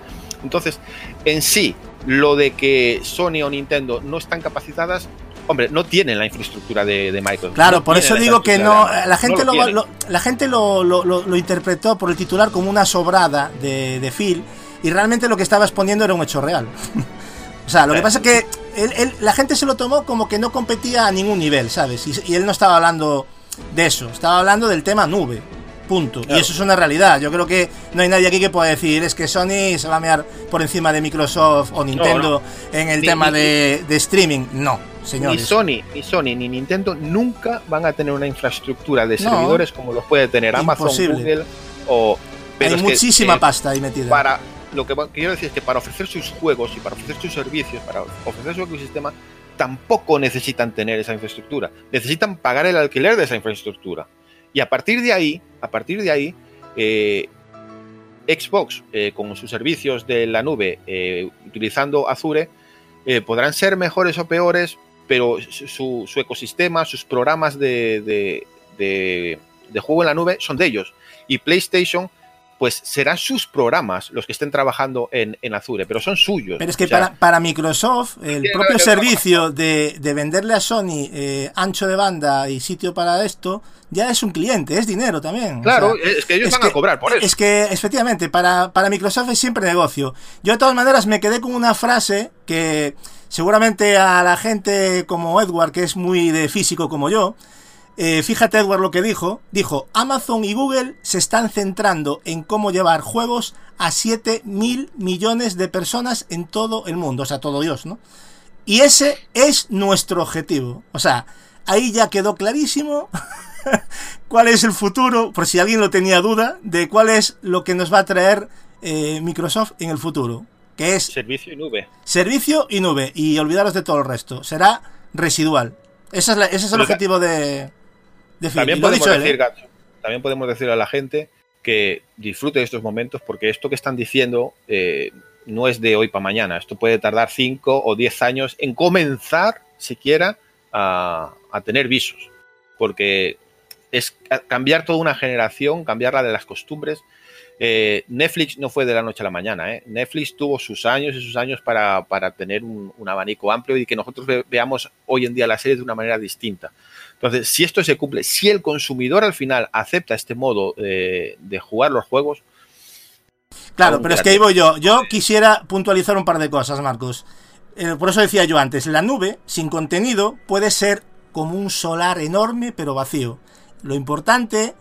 Entonces, en sí, lo de que Sony o Nintendo no están capacitadas, hombre, no tienen la infraestructura de, de Microsoft. Claro, No por eso digo que no. La gente, no lo, la gente lo, lo- interpretó por el titular como una sobrada de, de Phil y realmente lo que estaba exponiendo era un hecho real. o sea, lo que Eh. pasa es que él- él- la gente se lo tomó como que no competía a ningún nivel, ¿sabes? Y, y él no estaba hablando de eso, estaba hablando del tema nube. Punto. Y eso es una realidad. Yo creo que no hay nadie aquí que pueda decir es que Sony se va a mear por encima de Microsoft o Nintendo en el Ni- tema ni- de, de streaming. No, Ni señores. Sony, ni Sony, ni Nintendo nunca van a tener una infraestructura de No. servidores como los puede tener Amazon, Imposible. Google o Pero Hay que, muchísima eh, pasta ahí metida. Para, lo que quiero decir es que para ofrecer sus juegos y para ofrecer sus servicios, para ofrecer su ecosistema, tampoco necesitan tener esa infraestructura. Necesitan pagar el alquiler de esa infraestructura. Y a partir de ahí, a partir de ahí, eh, Xbox, eh, con sus servicios de la nube, eh, utilizando Azure, podrán ser mejores o peores, pero su, su ecosistema, sus programas de, de- de- de juego en la nube son de ellos. Y PlayStation, pues serán sus programas los que estén trabajando en, en Azure, pero son suyos. Pero es que O sea, para, para Microsoft, el propio servicio de, de venderle a Sony eh, ancho de banda y sitio para esto, ya es un cliente, es dinero también. o Claro, sea, es que ellos es van que- a cobrar por eso. Es que, efectivamente, para, para Microsoft es siempre negocio. Yo, de todas maneras, me quedé con una frase que seguramente a la gente como Edward, que es muy de físico como yo, eh, fíjate Edward lo que dijo. Dijo, Amazon y Google se están centrando en cómo llevar juegos a 7 mil millones de personas en todo el mundo. O sea, todo Dios, ¿no? Y ese es nuestro objetivo. O sea, ahí ya quedó clarísimo cuál es el futuro, por si alguien lo tenía duda, de cuál es lo que nos va a traer eh, Microsoft en el futuro. Que es Servicio y nube. servicio y nube. Y olvidaros de todo el resto. Será residual. Esa es la- ese es el Pero objetivo de. También podemos, dicho él, decir, ¿eh? También podemos decir a la gente que disfrute de estos momentos porque esto que están diciendo eh, no es de hoy para mañana. Esto puede tardar 5 o 10 años en comenzar siquiera a, a tener visos. Porque es ca- cambiar toda una generación, cambiarla de las costumbres. Eh, Netflix no fue de la noche a la mañana. ¿eh? Netflix tuvo sus años y sus años para, para tener un, un abanico amplio y que nosotros ve- veamos hoy en día las series de una manera distinta. Entonces, si esto se cumple, si el consumidor al final acepta este modo eh, de jugar los juegos, Claro, pero es que ahí voy yo. Yo quisiera puntualizar un par de cosas, Marcos. Eh, por eso decía yo antes, la nube sin contenido puede ser como un solar enorme pero vacío. Lo importante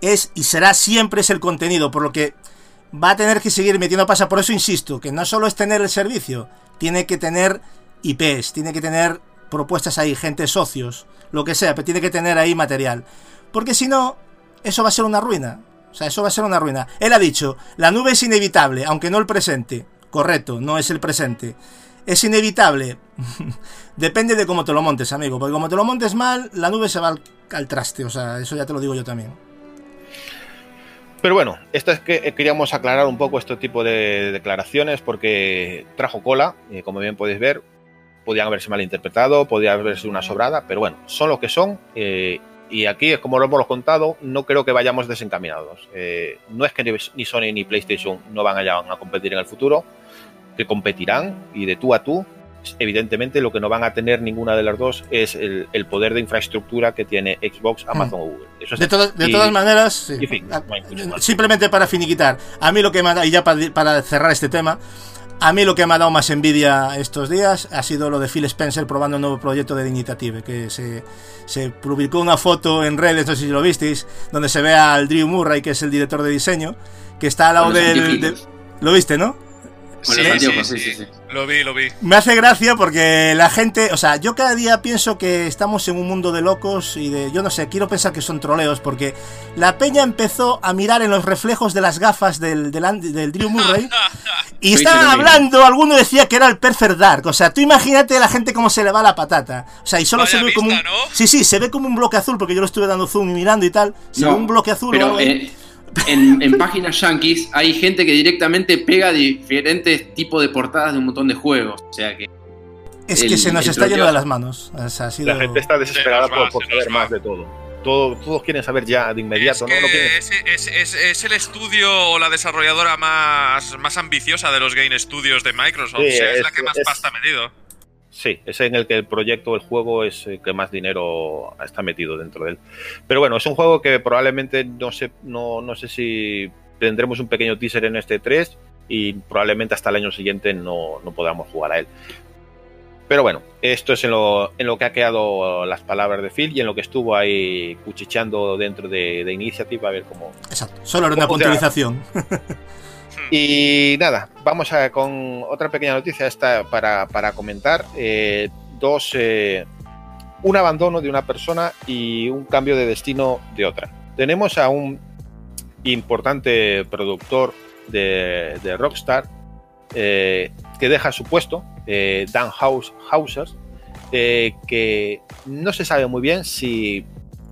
es y será siempre es el contenido, por lo que va a tener que seguir metiendo pasa. Por eso insisto, que no solo es tener el servicio, tiene que tener IPs, tiene que tener propuestas ahí, gente, socios, lo que sea, pero tiene que tener ahí material. Porque si no, eso va a ser una ruina. O sea, eso va a ser una ruina. Él ha dicho, la nube es inevitable, aunque no el presente. Correcto, no es el presente. Es inevitable. Depende de cómo te lo montes, amigo. Porque como te lo montes mal, la nube se va al, al traste. O sea, eso ya te lo digo yo también. Pero bueno, esto es que eh, queríamos aclarar un poco este tipo de declaraciones porque trajo cola, como bien podéis ver, podían haberse malinterpretado, podía haberse una sobrada, pero bueno, son lo que son. eh, y aquí, como lo hemos contado, no creo que vayamos desencaminados. Eh, no es que ni- Sony ni PlayStation no van a, a competir en el futuro, que competirán y de tú a tú. Evidentemente, lo que no van a tener ninguna de las dos es el, el poder de infraestructura que tiene Xbox, Amazon o Google. Eso es De, todas- de y- todas maneras, sí. y fin, no hay mucho más. simplemente para finiquitar, a mí lo que me ha dado, y ya para, para cerrar este tema, a mí lo que me ha dado más envidia estos días ha sido lo de Phil Spencer probando un nuevo proyecto de Digitative, que se, se publicó una foto en redes, no sé si lo visteis, donde se ve al Drew Murray, que es el director de diseño, que está al lado del... de- ¿Lo viste, no? Con los anteojos, sí, sí, sí. Lo vi, lo vi. Me hace gracia porque la gente, o sea, yo cada día pienso que estamos en un mundo de locos y de, yo no sé, quiero pensar que son troleos porque la peña empezó a mirar en los reflejos de las gafas del, del, Drew Murray y estaban hablando, alguno decía que era el Perfect Dark, o sea, tú imagínate a la gente cómo se le va la patata, o sea, y solo Vaya se ve como un... vista, ¿no? Sí, sí, se ve como un bloque azul porque yo lo estuve dando zoom y mirando y tal, se ve un bloque azul. Pero eh, en, en páginas yankees hay gente que directamente pega diferentes tipos de portadas de un montón de juegos. O sea que es que el- se nos está yendo de las manos. O sea, ha sido... La gente está desesperada por, saber más de todo. todo. Todos quieren saber ya de inmediato, es, ¿no? Que es, es- es- es el estudio o la desarrolladora más, más ambiciosa de los Game Studios de Microsoft. Sí, o sea, es, es- la que más es- pasta ha metido. Sí, es en el que el proyecto, el juego es el que más dinero está metido dentro de él. Pero bueno, es un juego que probablemente no sé, no, no sé si tendremos un pequeño teaser en este 3 y probablemente hasta el año siguiente no, no podamos jugar a él. Pero bueno, esto es en lo, en lo que ha quedado las palabras de Phil y en lo que estuvo ahí cuchicheando dentro de, de Initiative a ver cómo, Exacto, solo era una puntualización. Y nada, vamos a, con otra pequeña noticia esta para, para comentar. Eh, dos, eh, un abandono de una persona y un cambio de destino de otra. Tenemos a un importante productor de, de Rockstar, eh, que deja su puesto, Dan House, Hauser, que no se sabe muy bien si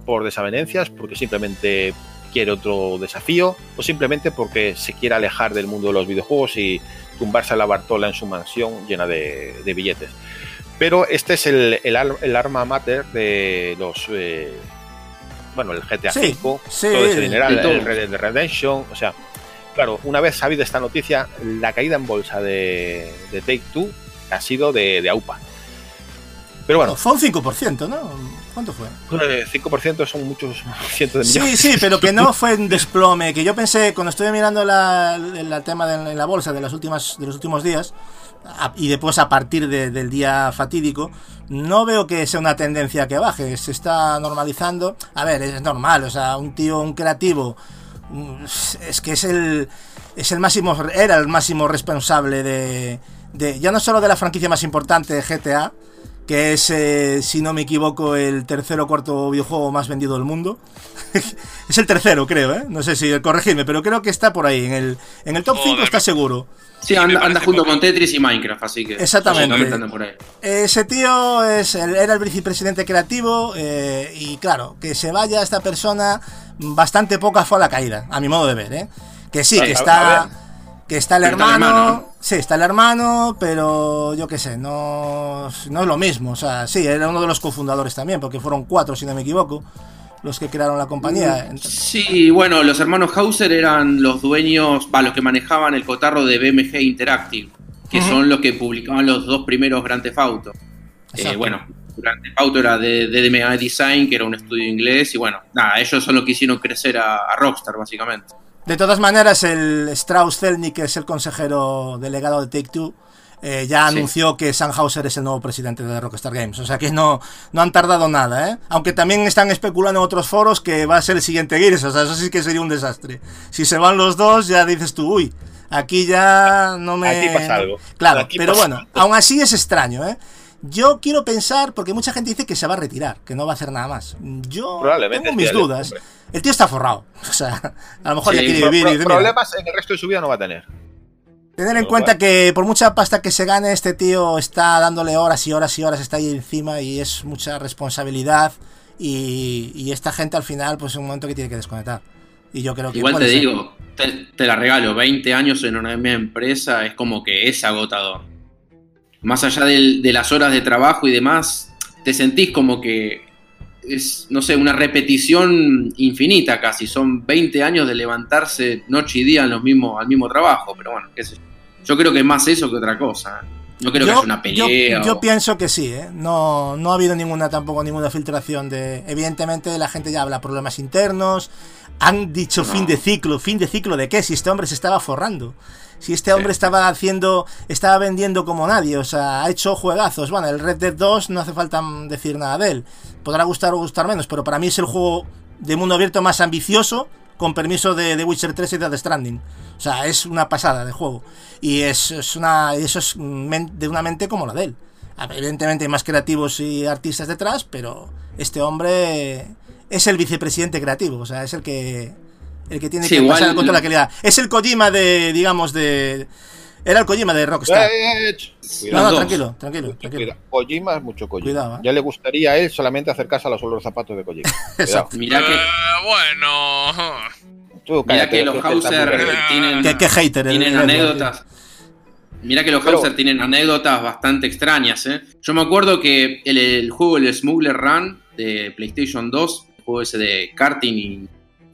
por desavenencias, porque simplemente quiere otro desafío, o simplemente porque se quiere alejar del mundo de los videojuegos y tumbarse a la Bartola en su mansión llena de, de billetes. Pero este es el, el, ar- el arma mater de los. eh, bueno, el GTA V, sí, todo ese dineral, el Red Dead Redemption. O sea, claro, una vez sabido esta noticia, la caída en bolsa de, de Take Two ha sido de, de AUPA. Pero bueno, Fue un 5%, ¿no? ¿Cuánto fue? eh, 5% son muchos cientos de Sí, millones. sí, pero que no fue un desplome. Que yo pensé, cuando estuve mirando la, el tema de la bolsa de, las últimas, de los últimos días, y después a partir de- del día fatídico, no veo que sea una tendencia que baje. Se está normalizando. A ver, es normal, o sea, un tío, un creativo, mm, es que es el, es el máximo, era el máximo responsable de, de, ya no solo de la franquicia más importante de GTA, que es, eh, si no me equivoco, el tercero o cuarto videojuego más vendido del mundo. es el tercero, creo, ¿eh? No sé si corregidme, pero creo que está por ahí. En el, en el top Joder, 5 está seguro. Sí, anda, junto poco. con Tetris y Minecraft, así que. Exactamente. por ahí. Ese tío es el- era el vicepresidente creativo eh, y claro, que se vaya esta persona, bastante poca fue a la caída, a mi modo de ver, ¿eh? Que sí, que a- a está... Que está el Pero está el hermano, sí, está el hermano, pero yo qué sé, no, no es lo mismo. O sea, sí, era uno de los cofundadores también, porque fueron cuatro, si no me equivoco, los que crearon la compañía. Entonces- Sí, bueno, los hermanos Hauser eran los dueños, va, los que manejaban el cotarro de BMG Interactive, que son los que publicaban los dos primeros Grand Theft Auto. Eh, bueno, Grand Theft Auto era de, de DMA Design, que era un estudio inglés, y bueno, nada, ellos son los que hicieron crecer a, a Rockstar, básicamente. De todas maneras, el Strauss Zelnick, que es el consejero delegado de Take Two, eh, ya Sí. anunció que Sam Hauser es el nuevo presidente de Rockstar Games. O sea que no, no han tardado nada, ¿eh? Aunque también están especulando en otros foros que va a ser el siguiente Gears. O sea, eso sí que sería un desastre. Si se van los dos, ya dices tú, uy, aquí ya no me. Aquí pasa algo. Claro, Aquí pero bueno, algo. aún así es extraño, ¿eh? Yo quiero pensar, porque mucha gente dice que se va a retirar, que no va a hacer nada más. Yo tengo mis dudas. hombre. El tío está forrado. O sea, a lo mejor Sí, ya quiere vivir pro- y dice, "Mira, problemas en el resto de su vida no va a tener. Tener en cuenta bueno. que por mucha pasta que se gane, este tío está dándole horas y horas y horas, está ahí encima y es mucha responsabilidad. Y, y esta gente al final, pues es un momento que tiene que desconectar. Y yo creo que Igual te ser. digo, te, te la regalo, 20 años en una misma empresa es como que es agotador. Más allá del- de las horas de trabajo y demás, te sentís como que es, no sé, una repetición infinita casi. Son 20 años de levantarse noche y día en los mismos, al mismo trabajo, pero bueno, qué sé yo. Yo creo que es más eso que otra cosa. No creo que haya una yo- pelea. yo o- pienso que sí, ¿eh? No, no ha habido ninguna tampoco ninguna filtración de. Evidentemente la gente ya habla problemas internos. Han dicho No. fin de ciclo. ¿Fin de ciclo de qué? Si este hombre se estaba forrando. Si este hombre estaba haciendo. Estaba vendiendo como nadie. O sea, ha hecho juegazos. Bueno, el Red Dead 2 no hace falta decir nada de él. Podrá gustar o gustar menos, pero para mí es el juego de mundo abierto más ambicioso. Con permiso de The Witcher 3 y de The Stranding. O sea, es una pasada de juego. Y es, es una. Eso es de una mente como la de él. Evidentemente hay más creativos y artistas detrás, pero este hombre es el vicepresidente creativo, o sea, es el que el que tiene Sí, que igual pasar el control de la calidad. Es el Kojima de, digamos, de era el Kojima de Rockstar. Eh, No, Cuidado. no, dos. tranquilo, tranquilo, tranquilo. Kojima es mucho Kojima. Cuidado, eh. Ya le gustaría a él solamente acercarse a los olores zapatos de Kojima. Mirá que, Eh, bueno. Tú cállate, que los Hauser bien. tienen, Qué, qué hater tienen el- anécdotas. Mira que los Pero- Hauser tienen anécdotas bastante extrañas, ¿eh? Yo me acuerdo que el, el juego El Smuggler Run de PlayStation 2, el juego ese de karting y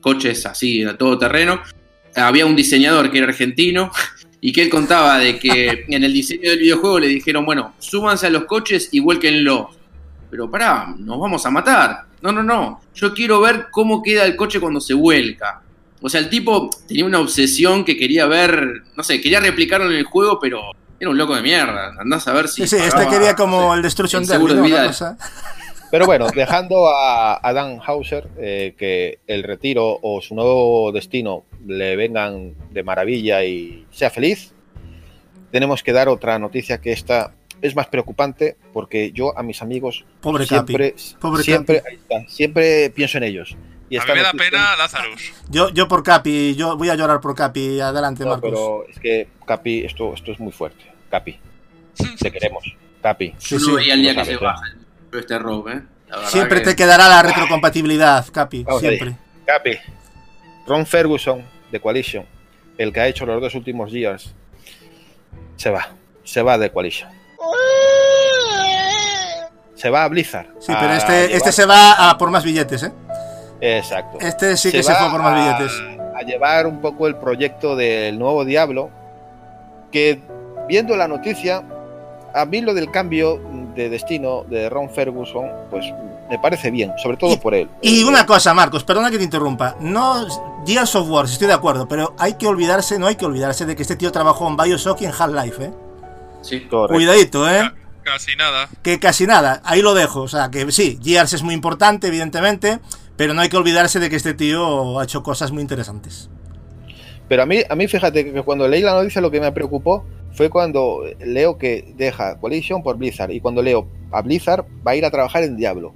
coches así a todo terreno, había un diseñador que era argentino y que él contaba de que en el diseño del videojuego le dijeron, bueno, súbanse a los coches y vuélquenlos. Pero pará, nos vamos a matar. No, no, no. Yo quiero ver cómo queda el coche cuando se vuelca. O sea, el tipo tenía una obsesión que quería ver, no sé, quería replicarlo en el juego, pero era un loco de mierda. Andás a ver si. Sí, sí, este quería como el Destruction de Pero bueno, dejando a, a Dan Hauser, eh, que el retiro o su nuevo destino le vengan de maravilla y sea feliz, tenemos que dar otra noticia que esta es más preocupante porque yo a mis amigos Pobre siempre, Capi. Pobre siempre, ahí está, siempre pienso en ellos. Y A mí me da pena Lazarus. Yo, yo por Capi, yo voy a llorar por Capi. Adelante, No, Marcos. pero es que Capi, esto, esto es muy fuerte. Capi, te queremos. Capi. Sí, Yo sí. no veía el día que se baja el- este robo, ¿eh? Siempre que- te quedará la retrocompatibilidad, Capi. Vamos siempre. Capi. Ron Ferguson de Coalition, el que ha hecho los dos últimos días, se va. Se va de Coalition. Se va a Blizzard. Sí, a pero este, llevar- este se va a por más billetes, ¿eh? Exacto. Este sí que se va fue por más a- billetes. A llevar un poco el proyecto del nuevo Diablo, que viendo la noticia, a mí lo del cambio de destino de Ron Ferguson, pues me parece bien, sobre todo por él. Y una cosa, Marcos, perdona que te interrumpa. No, Gears of War, estoy de acuerdo, pero hay que olvidarse, no hay que olvidarse de que este tío trabajó en Bioshock y en Half-Life, ¿eh? Sí. correcto. Cuidadito, ¿eh? Casi nada. Que casi nada, ahí lo dejo. O sea, que sí, Gears es muy importante, evidentemente, pero no hay que olvidarse de que este tío ha hecho cosas muy interesantes. Pero a mí, a mí fíjate que cuando leí la noticia lo que me preocupó fue cuando leo que deja Coalition por Blizzard y cuando leo a Blizzard va a ir a trabajar en Diablo.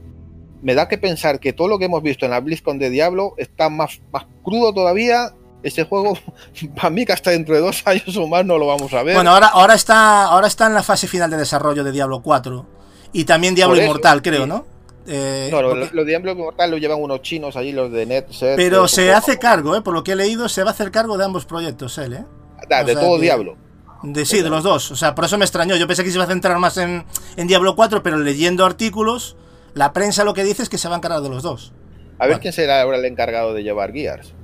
Me da que pensar que todo lo que hemos visto en la BlizzCon de Diablo está más, más crudo todavía. Ese juego, para mí que hasta dentro de dos años o más no lo vamos a ver. Bueno, ahora, ahora, está, ahora está en la fase final de desarrollo de Diablo 4 y también Diablo eso, Inmortal, creo, sí. ¿no? Eh, no, porque- lo de Diablo Immortal lo llevan unos chinos allí, los de NetSet. pero se hace cargo, ¿eh? Por lo que he leído, se va a hacer cargo de ambos proyectos él, ¿eh? Da, de todo que- Diablo. De, sí, de los dos. O sea, por eso me extrañó. Yo pensé que se iba a centrar más en, en Diablo 4, pero leyendo artículos, la prensa lo que dice es que se va a encargar de los dos. A ver Vale. quién será ahora el encargado de llevar Gears.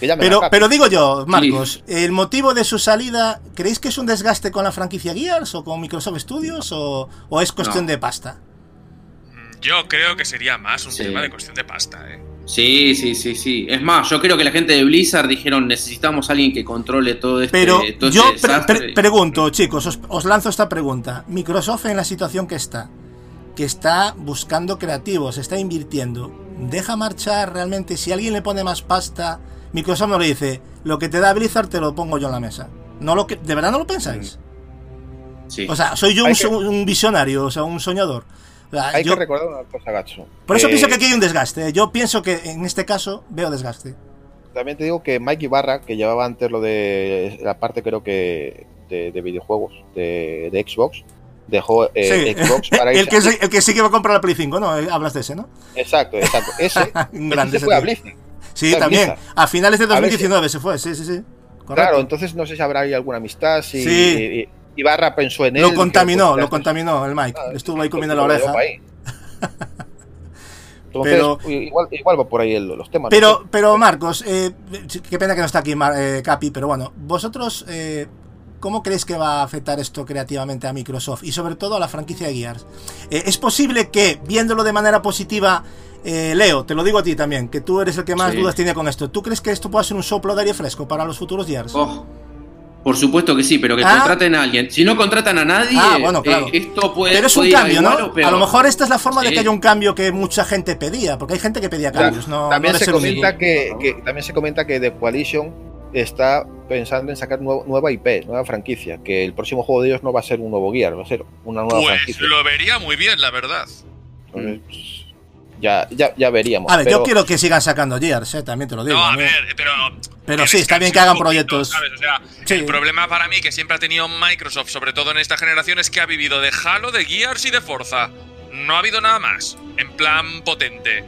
Que Pero, pero digo yo, Marcos, ¿el motivo de su salida, creéis que es un desgaste con la franquicia Gears o con Microsoft Studios o, o es cuestión No. de pasta? Yo creo que sería más un Sí. tema de cuestión de pasta, ¿eh? Sí, sí, sí, sí. Es más, yo creo que la gente de Blizzard dijeron necesitamos a alguien que controle todo este, Pero todo yo este pre- desastre". pre- pregunto, chicos, os, os lanzo esta pregunta. Microsoft en la situación que está, que está buscando creativos, está invirtiendo, ¿deja marchar realmente? Si alguien le pone más pasta, Microsoft no le dice, lo que te da Blizzard te lo pongo yo en la mesa. No lo que, ¿De verdad no lo pensáis? Sí. O sea, soy yo un, un visionario, o sea, un soñador. Sea, Hay yo- que recordar una cosa, Gacho. por eso Eh, pienso que aquí hay un desgaste. ¿eh? Yo pienso que en este caso veo desgaste. También te digo que Mike Ibarra, que llevaba antes lo de la parte creo que de, de videojuegos de, de Xbox, dejó eh, Sí. Xbox para el, que el que sí que va a comprar la Play 5, ¿no? Hablas de ese, ¿no? Exacto, exacto. Ese, Un ese grande se fue a. Blizzard. Sí, también. A finales de A ver si- 2019 se fue, sí, sí, sí. Correcto. Claro, entonces no sé si habrá ahí alguna amistad, si Sí. Ibarra pensó en él. lo dijo, contaminó, pues, lo contaminó el Mike. Le estuvo ahí pues, comiendo pues, la lo oreja. ahí. Entonces, Pero- igual, igual va por ahí el- los temas. Pero, pero Marcos, eh, qué pena que no está aquí Mar- eh, Capi, pero bueno, vosotros, eh, ¿cómo creéis que va a afectar esto creativamente a Microsoft y sobre todo a la franquicia de Gears? Eh, ¿Es posible que, viéndolo de manera positiva, eh, Leo, te lo digo a ti también, que tú eres el que más Sí. dudas tiene con esto, ¿tú crees que esto puede ser un soplo de aire fresco para los futuros Gears? Oh, por supuesto que sí, pero que Ah. contraten a alguien. Si no contratan a nadie, Ah, bueno, eh, esto puede Pero es un cambio, ¿no? A lo mejor esta es la forma de que haya un cambio que mucha gente pedía, porque hay gente que pedía Claro, cambios, no, también, no se comenta que, que- también se comenta que The Coalition está pensando en sacar nuevo- nueva IP, nueva franquicia, que el próximo juego de ellos no va a ser un nuevo Gear, va a ser una nueva Pues franquicia. lo vería muy bien, la verdad. Entonces, pues, ya, ya, ya veríamos. A ver, pero- yo quiero que sigan sacando Gears, eh, también te lo digo. No, a ¿no? ver, pero. Pero sí, está bien que hagan poquito, proyectos. ¿sabes? O sea, Sí. el problema para mí que siempre ha tenido Microsoft, sobre todo en esta generación, es que ha vivido de Halo, de Gears y de Forza. No ha habido nada más. En plan potente.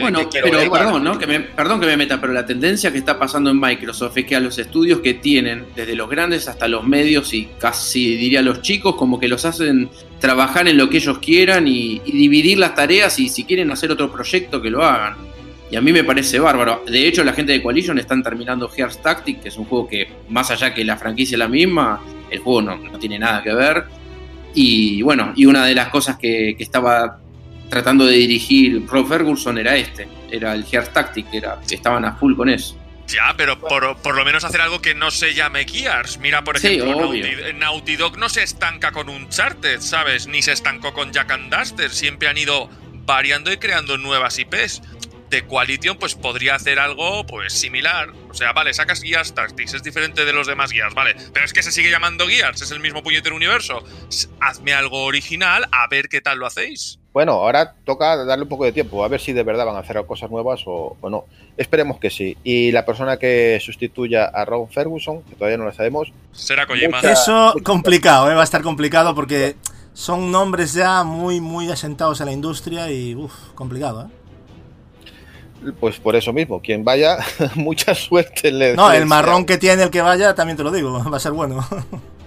Bueno, pero perdón, ¿no? Que me, perdón que me meta, pero la tendencia que está pasando en Microsoft es que a los estudios que tienen, desde los grandes hasta los medios y casi diría los chicos, como que los hacen trabajar en lo que ellos quieran y, y dividir las tareas y si quieren hacer otro proyecto que lo hagan. Y a mí me parece bárbaro. De hecho, la gente de Coalition están terminando Gears Tactic, que es un juego que, más allá que la franquicia es la misma, el juego no, no tiene nada que ver. Y bueno, y una de las cosas que, que estaba tratando de dirigir Rob Ferguson era este, era el Gears Tactic, era, estaban a full con eso. Ya, pero por, por lo menos hacer algo que no se llame Gears. Mira, por ejemplo, obvio. Naughty, Naughty Dog no se estanca con Uncharted, ¿sabes? Ni se estancó con Jack and Duster. Siempre han ido variando y creando nuevas IPs. The Coalition, pues podría hacer algo pues similar. O sea, vale, sacas Gears Tactics, es diferente de los demás Gears, vale. Pero es que se sigue llamando Gears, es el mismo puñetero universo. Hazme algo original, a ver qué tal lo hacéis. Bueno, ahora toca darle un poco de tiempo, a ver si de verdad van a hacer cosas nuevas o, o no. Esperemos que sí. Y la persona que sustituya a Ron Ferguson, que todavía no lo sabemos, Será Kojima. Mucha- Eso complicado, ¿eh? va a estar complicado porque son nombres ya muy, muy asentados en la industria y, uff, complicado, ¿eh? pues por eso mismo, quien vaya, mucha suerte le No, el marrón que tiene el que vaya, también te lo digo, va a ser bueno.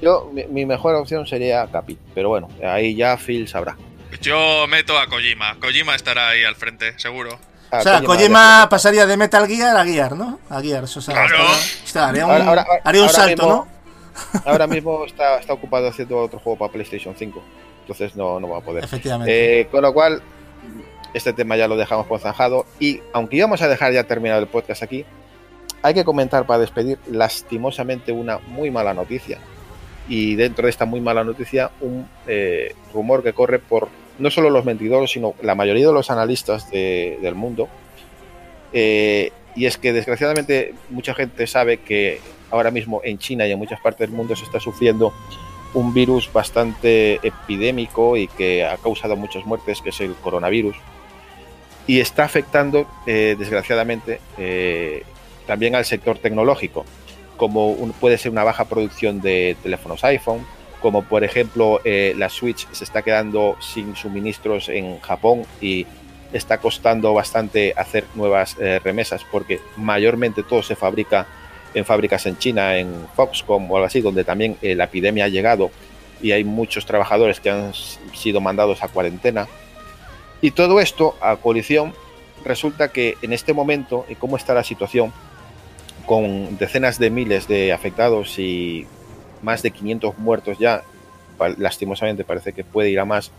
Yo, mi, mi mejor opción sería Capi, pero bueno, ahí ya Phil sabrá. Yo meto a Kojima. Kojima estará ahí al frente, seguro. Ah, O sea, Kojima pasaría de Metal Gear a Gear, ¿no? A Gear, o sea, Claro. haría un, Ahora- ahora- haría un ahora salto, mismo- ¿no? Ahora mismo está, está ocupado haciendo otro juego para PlayStation 5, entonces no, no va a poder. Efectivamente. Eh, con lo cual, este tema ya lo dejamos por zanjado. Y aunque íbamos a dejar ya terminado el podcast aquí, hay que comentar para despedir, lastimosamente, una muy mala noticia. Y dentro de esta muy mala noticia, un eh, rumor que corre por no solo los mentidores, sino la mayoría de los analistas de- del mundo. Eh, y es que desgraciadamente mucha gente sabe que ahora mismo en China y en muchas partes del mundo se está sufriendo un virus bastante epidémico y que ha causado muchas muertes, que es el coronavirus. Y está afectando, eh, desgraciadamente, también al sector tecnológico, como puede ser una baja producción de teléfonos iPhone, como por ejemplo eh, la Switch se está quedando sin suministros en Japón y está costando bastante hacer nuevas eh, remesas porque mayormente todo se fabrica en fábricas en China, en Foxconn o algo así, donde también eh, la epidemia ha llegado y hay muchos trabajadores que han sido mandados a cuarentena. Y todo esto a coalición resulta que en este momento, y cómo está la situación, con decenas de miles de afectados y más de 500 muertos ya, lastimosamente parece que puede ir a más,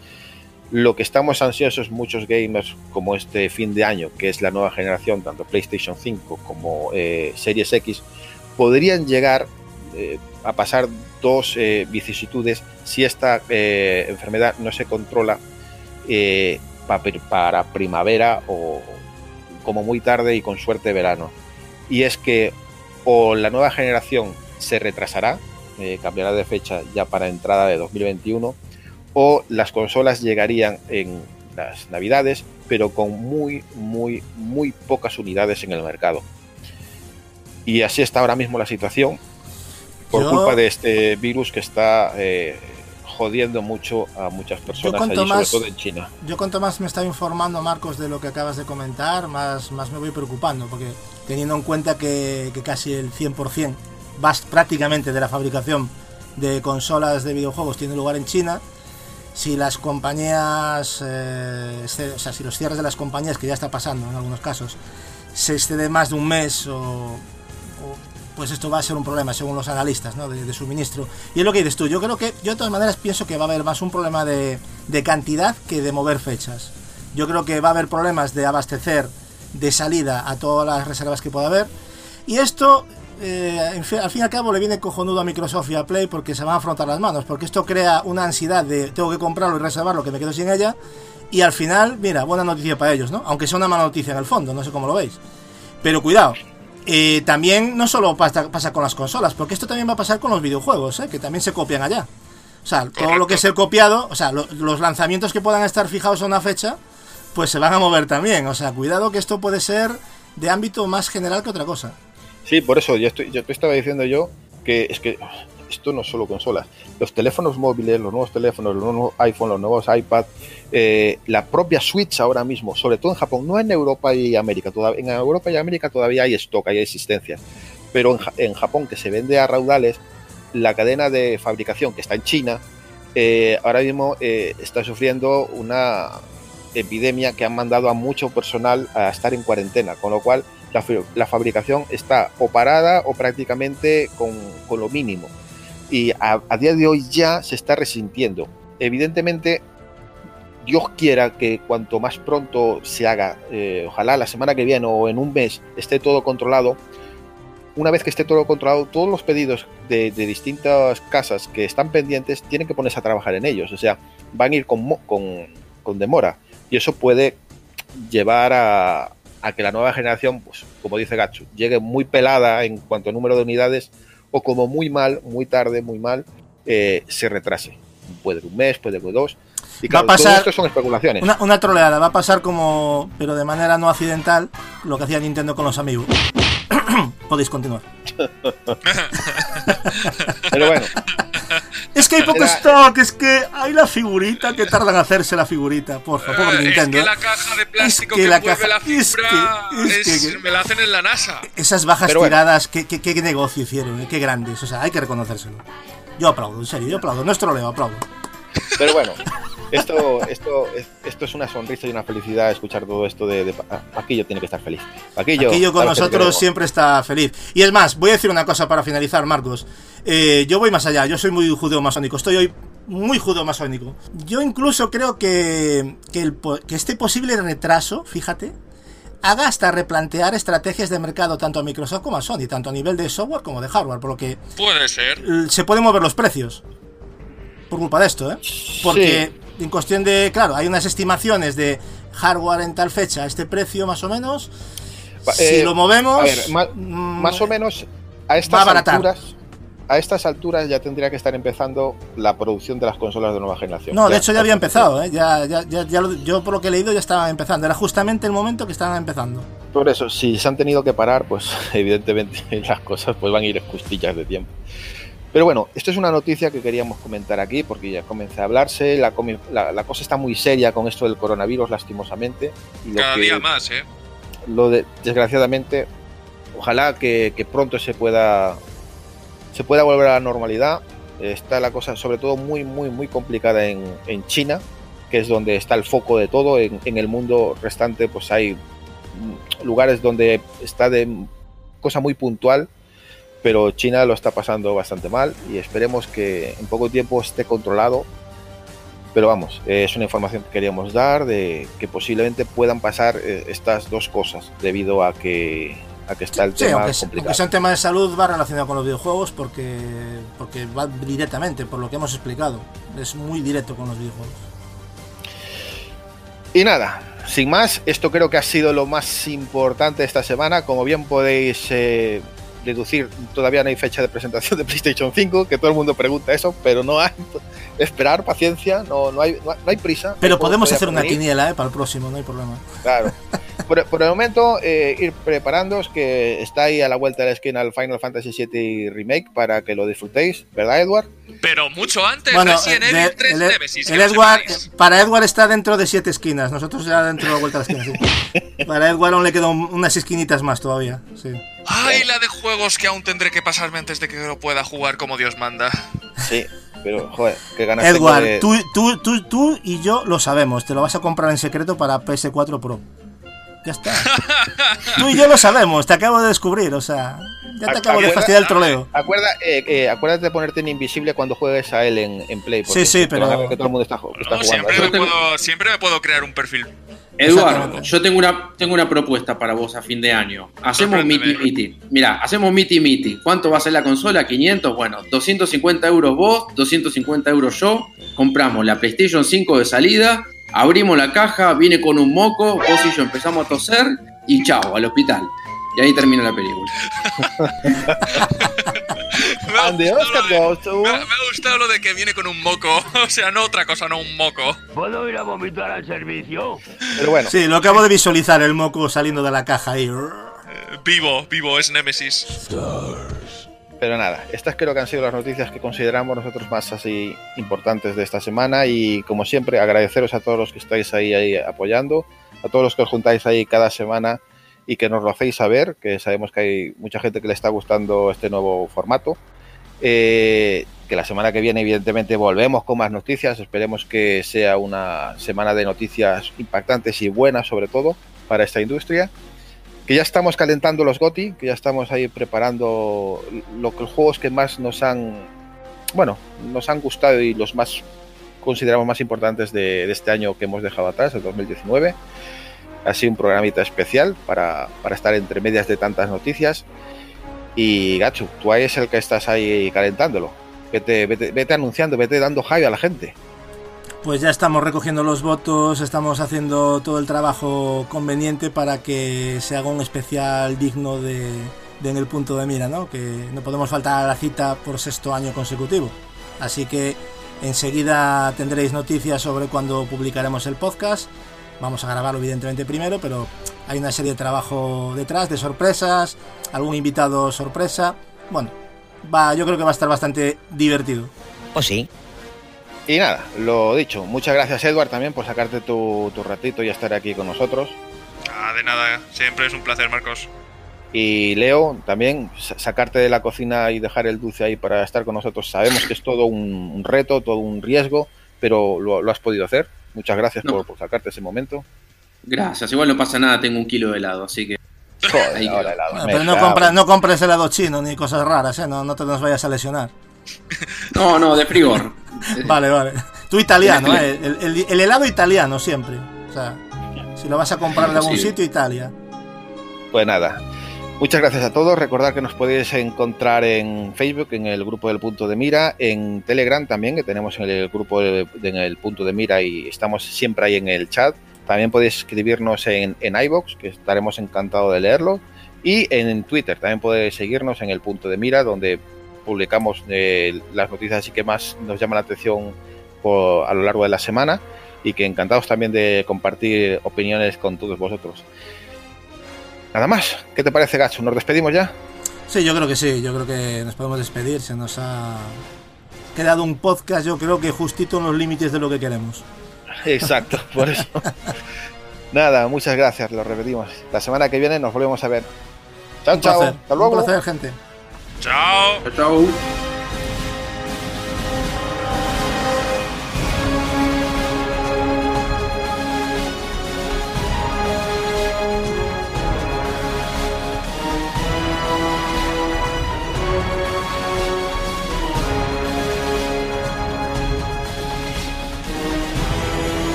lo que estamos ansiosos muchos gamers como este fin de año, que es la nueva generación, tanto PlayStation 5 como eh, Series X, podrían llegar eh, a pasar dos eh, vicisitudes si esta eh, enfermedad no se controla pa- para primavera o como muy tarde y con suerte verano. Y es que o la nueva generación se retrasará, eh, cambiará de fecha ya para entrada de 2021, o las consolas llegarían en las navidades, pero con muy, muy, muy pocas unidades en el mercado. Y así está ahora mismo la situación, por Yo- culpa de este virus que está eh, jodiendo mucho a muchas personas allí, sobre todo en China. Yo cuanto más me estaba informando, Marcos, de lo que acabas de comentar, más, más me voy preocupando, porque teniendo en cuenta que, casi el 100%, vas prácticamente de la fabricación de consolas de videojuegos tiene lugar en China, si las compañías, eh, este- o sea, si los cierres de las compañías, que ya está pasando en algunos casos, se excede más de un mes o, pues esto va a ser un problema según los analistas ¿no? de, de suministro. Y es lo que dices tú, yo creo que, yo de todas maneras pienso que va a haber más un problema de, de cantidad que de mover fechas. Yo creo que va a haber problemas de abastecer de salida a todas las reservas que pueda haber. Y esto, eh, en fin- al fin y al cabo, le viene cojonudo a Microsoft y a Play porque se van a afrontar las manos. Porque esto crea una ansiedad de tengo que comprarlo y reservarlo, que me quedo sin ella. Y al final, mira, buena noticia para ellos, ¿no? Aunque sea una mala noticia en el fondo, no sé cómo lo veis. Pero cuidado, eh, también no solo pasa, pasa con las consolas, porque esto también va a pasar con los videojuegos, ¿eh? que también se copian allá. O sea, todo lo que es el copiado, o sea, lo- los lanzamientos que puedan estar fijados a una fecha, pues se van a mover también. O sea, cuidado que esto puede ser de ámbito más general que otra cosa. Sí, por eso yo, estoy, yo te estaba diciendo yo que es que esto no es solo consolas. Los teléfonos móviles, los nuevos teléfonos, los nuevos iPhone, los nuevos iPad, eh, la propia Switch ahora mismo, sobre todo en Japón, no en Europa y América. En Europa y América todavía hay stock, hay existencia. Pero en Japón, que se vende a raudales, la cadena de fabricación que está en China, eh, ahora mismo eh, está sufriendo una epidemia que han mandado a mucho personal a estar en cuarentena, con lo cual la, fabricación está o parada o prácticamente con, con lo mínimo. Y a, día de hoy ya se está resintiendo. Evidentemente, Dios quiera que cuanto más pronto se haga, eh, ojalá la semana que viene o en un mes esté todo controlado. Una vez que esté todo controlado, todos los pedidos de, de distintas casas que están pendientes tienen que ponerse a trabajar en ellos. O sea, van a ir con, con, con demora. Y eso puede llevar a, a que la nueva generación, pues, como dice Gacho, llegue muy pelada en cuanto a número de unidades o como muy mal, muy tarde, muy mal, eh, se retrase. Puede un mes, puede dos. Y Va a claro, todo pasar esto son especulaciones. una, una troleada, va a pasar como, pero de manera no accidental, lo que hacía Nintendo con los amigos. Podéis continuar. Pero bueno, Es que hay poco Era- stock, es que hay la figurita que tardan en hacerse la figurita, por favor, Eh, Nintendo. es que la caja de plástico que que, la caja- la es fibra que- es es- que- me la hacen en la NASA. Esas bajas bueno. tiradas, ¿qué, qué, qué negocio hicieron? ¿eh? Qué grandes, o sea, hay que reconocérselo. Yo aplaudo, en serio, yo aplaudo. No es troleo, aplaudo. Pero bueno. Esto, esto, es- esto es una sonrisa y una felicidad escuchar todo esto de, de Pa- Paquillo tiene que estar feliz. Paquillo, Aquello con nosotros siempre está feliz. Y es más, voy a decir una cosa para finalizar, Marcos. Eh, yo voy más allá, yo soy muy judeo-masónico, estoy hoy muy judeo-masónico. Yo incluso creo que, que, el po- que este posible retraso, fíjate, haga hasta replantear estrategias de mercado tanto a Microsoft como a Sony, tanto a nivel de software como de hardware, por lo que Puede ser. se pueden mover los precios. Por culpa de esto, ¿eh? Porque en cuestión de, claro, hay unas estimaciones de hardware en tal fecha, este precio más o menos. Pa- si eh, lo movemos... A ver, ma- mm, más o menos a estas alturas. A estas alturas ya tendría que estar empezando la producción de las consolas de nueva generación. No, de Ya hecho ya había empezado, ¿eh? Ya, ya, ya, lo- yo por lo que he leído ya estaba empezando. Era justamente el momento que estaban empezando. Por eso, si se han tenido que parar, pues evidentemente las cosas pues van a ir justillas de tiempo. Pero bueno, esto es una noticia que queríamos comentar aquí porque ya comienza a hablarse, la, la- la cosa está muy seria con esto del coronavirus, lastimosamente. Y Cada que- día más, ¿eh? lo de, desgraciadamente, ojalá que, que pronto se pueda, se pueda volver a la normalidad. Está la cosa, sobre todo, muy, muy, muy complicada en, en China, que es donde está el foco de todo. En, en el mundo restante, pues hay lugares donde está de cosa muy puntual, pero China lo está pasando bastante mal y esperemos que en poco tiempo esté controlado. Pero vamos, eh, es una información que queríamos dar de que posiblemente puedan pasar eh, estas dos cosas debido a que, a que está el Sí, tema aunque, complicado. aunque sea un tema de salud, va relacionado con los videojuegos porque, porque va directamente, por lo que hemos explicado. Es muy directo con los videojuegos. Y nada, sin más, esto creo que ha sido lo más importante esta semana. Como bien podéis eh, deducir, todavía no hay fecha de presentación de PlayStation 5, que todo el mundo pregunta eso, pero no hay. Esperar, paciencia, no, no, hay, no, hay- prisa. Pero El podemos hacer una quiniela, ¿eh? Para el próximo, no hay problema. Claro. Por, por el momento, eh, ir preparándoos que está ahí a la vuelta de la esquina el Final Fantasy VII Remake para que lo disfrutéis, ¿verdad, Edward? Pero mucho antes, Bueno, Resident eh, de- 3 el, Nemesis. el Edward, para Edward está dentro de siete esquinas. Nosotros ya dentro de la vuelta a la esquina, sí. Para Edward aún le quedan unas esquinitas más todavía. Sí. Ay, la de juegos que aún tendré que pasarme antes de que lo pueda jugar como Dios manda. Sí, pero joder, qué ganas tengo Edward, de- tú, tú, tú, tú y yo lo sabemos. Te lo vas a comprar en secreto para PS4 Pro. Ya está. Tú y yo lo sabemos. Te acabo de descubrir. O sea, ya te Ac- acabo de acuerda- fastidiar el troleo. Acuerda, eh, eh, acuérdate de ponerte en invisible cuando juegues a él en, en Play. Sí, sí, pero- que todo el mundo está, está No, jugando. siempre, a me puedo, siempre me puedo crear un perfil. Eduardo, yo tengo una, tengo una propuesta para vos a fin de año. Hacemos miti miti. Mira, hacemos miti miti. ¿Cuánto va a ser la consola? 500. Bueno, 250 euros vos, 250 euros yo. Compramos la PlayStation 5 de salida, abrimos la caja, viene con un moco, vos y yo empezamos a toser y chao, al hospital. Y ahí termina la película. Me Oscar me ha gustado lo de que viene con un moco. O sea, no otra cosa, no un moco. ¿Puedo ir a vomitar al servicio? Pero bueno, Sí, lo acabo de visualizar, el moco saliendo de la caja ahí. Eh, vivo, vivo, es Nemesis. pero nada, estas creo que han sido las noticias que consideramos nosotros más así importantes de esta semana y como siempre agradeceros a todos los que estáis ahí, ahí apoyando, a todos los que os juntáis ahí cada semana y que nos lo hacéis saber, que sabemos que hay mucha gente que le está gustando este nuevo formato. Eh, que la semana que viene evidentemente volvemos con más noticias, esperemos que sea una semana de noticias impactantes y buenas sobre todo para esta industria que ya estamos calentando los GOTI, que ya estamos ahí preparando los juegos que más nos han, bueno, nos han gustado y los más consideramos más importantes de, de este año que hemos dejado atrás, el 2019. Así un programita especial para, para estar entre medias de tantas noticias. Y Gachu, tú ahí es el que estás ahí calentándolo. Vete, vete, vete anunciando, vete dando hype a la gente. Pues ya estamos recogiendo los votos, estamos haciendo todo el trabajo conveniente para que se haga un especial digno de, de en el punto de mira, ¿no? Que no podemos faltar a la cita por sexto año consecutivo. Así que Enseguida tendréis noticias sobre cuándo publicaremos el podcast. Vamos a grabarlo evidentemente primero, pero hay una serie de trabajo detrás, de sorpresas, algún invitado sorpresa. Bueno, va, yo creo que va a estar bastante divertido. Pues sí. Y nada, lo dicho, muchas gracias Edward también por sacarte tu, tu ratito y estar aquí con nosotros. Ah, de nada, siempre es un placer, Marcos. Y Leo, también sa- sacarte de la cocina y dejar el dulce ahí para estar con nosotros. Sabemos que es todo un, un reto, todo un riesgo, pero lo, lo has podido hacer. Muchas gracias No. por, por sacarte ese momento. Gracias, igual no pasa nada, tengo un kilo de helado, así que. Joder, Ahí ahora quedó. helado, Bueno, pero no, compra- no compres helado chino ni cosas raras, ¿eh? No, no te nos vayas a lesionar. No, no, de frigor. Vale, vale. Tú italiano. ¿eh? El, el- el helado italiano siempre. O sea, si lo vas a comprar de algún Sí. sitio, Italia. Pues nada, muchas gracias a todos. Recordad que nos podéis encontrar en Facebook, en el grupo del Punto de Mira, en Telegram también, que tenemos en el grupo de- en el Punto de Mira y estamos siempre ahí en el chat. También podéis escribirnos en, en iBox, que estaremos encantados de leerlo. Y en Twitter también podéis seguirnos en el Punto de Mira, donde publicamos eh, las noticias así que más nos llaman la atención por- a lo largo de la semana y que encantados también de compartir opiniones con todos vosotros. Nada más. ¿Qué te parece, Gacho? ¿Nos despedimos ya? Sí, yo creo que sí. Yo creo que nos podemos despedir. Se nos ha quedado un podcast, yo creo que justito en los límites de lo que queremos. Exacto, por eso. Nada, muchas gracias, lo repetimos. La semana que viene nos volvemos a ver. Chao, Un chao. placer. Hasta luego. Un placer, gente. Chao. Chau.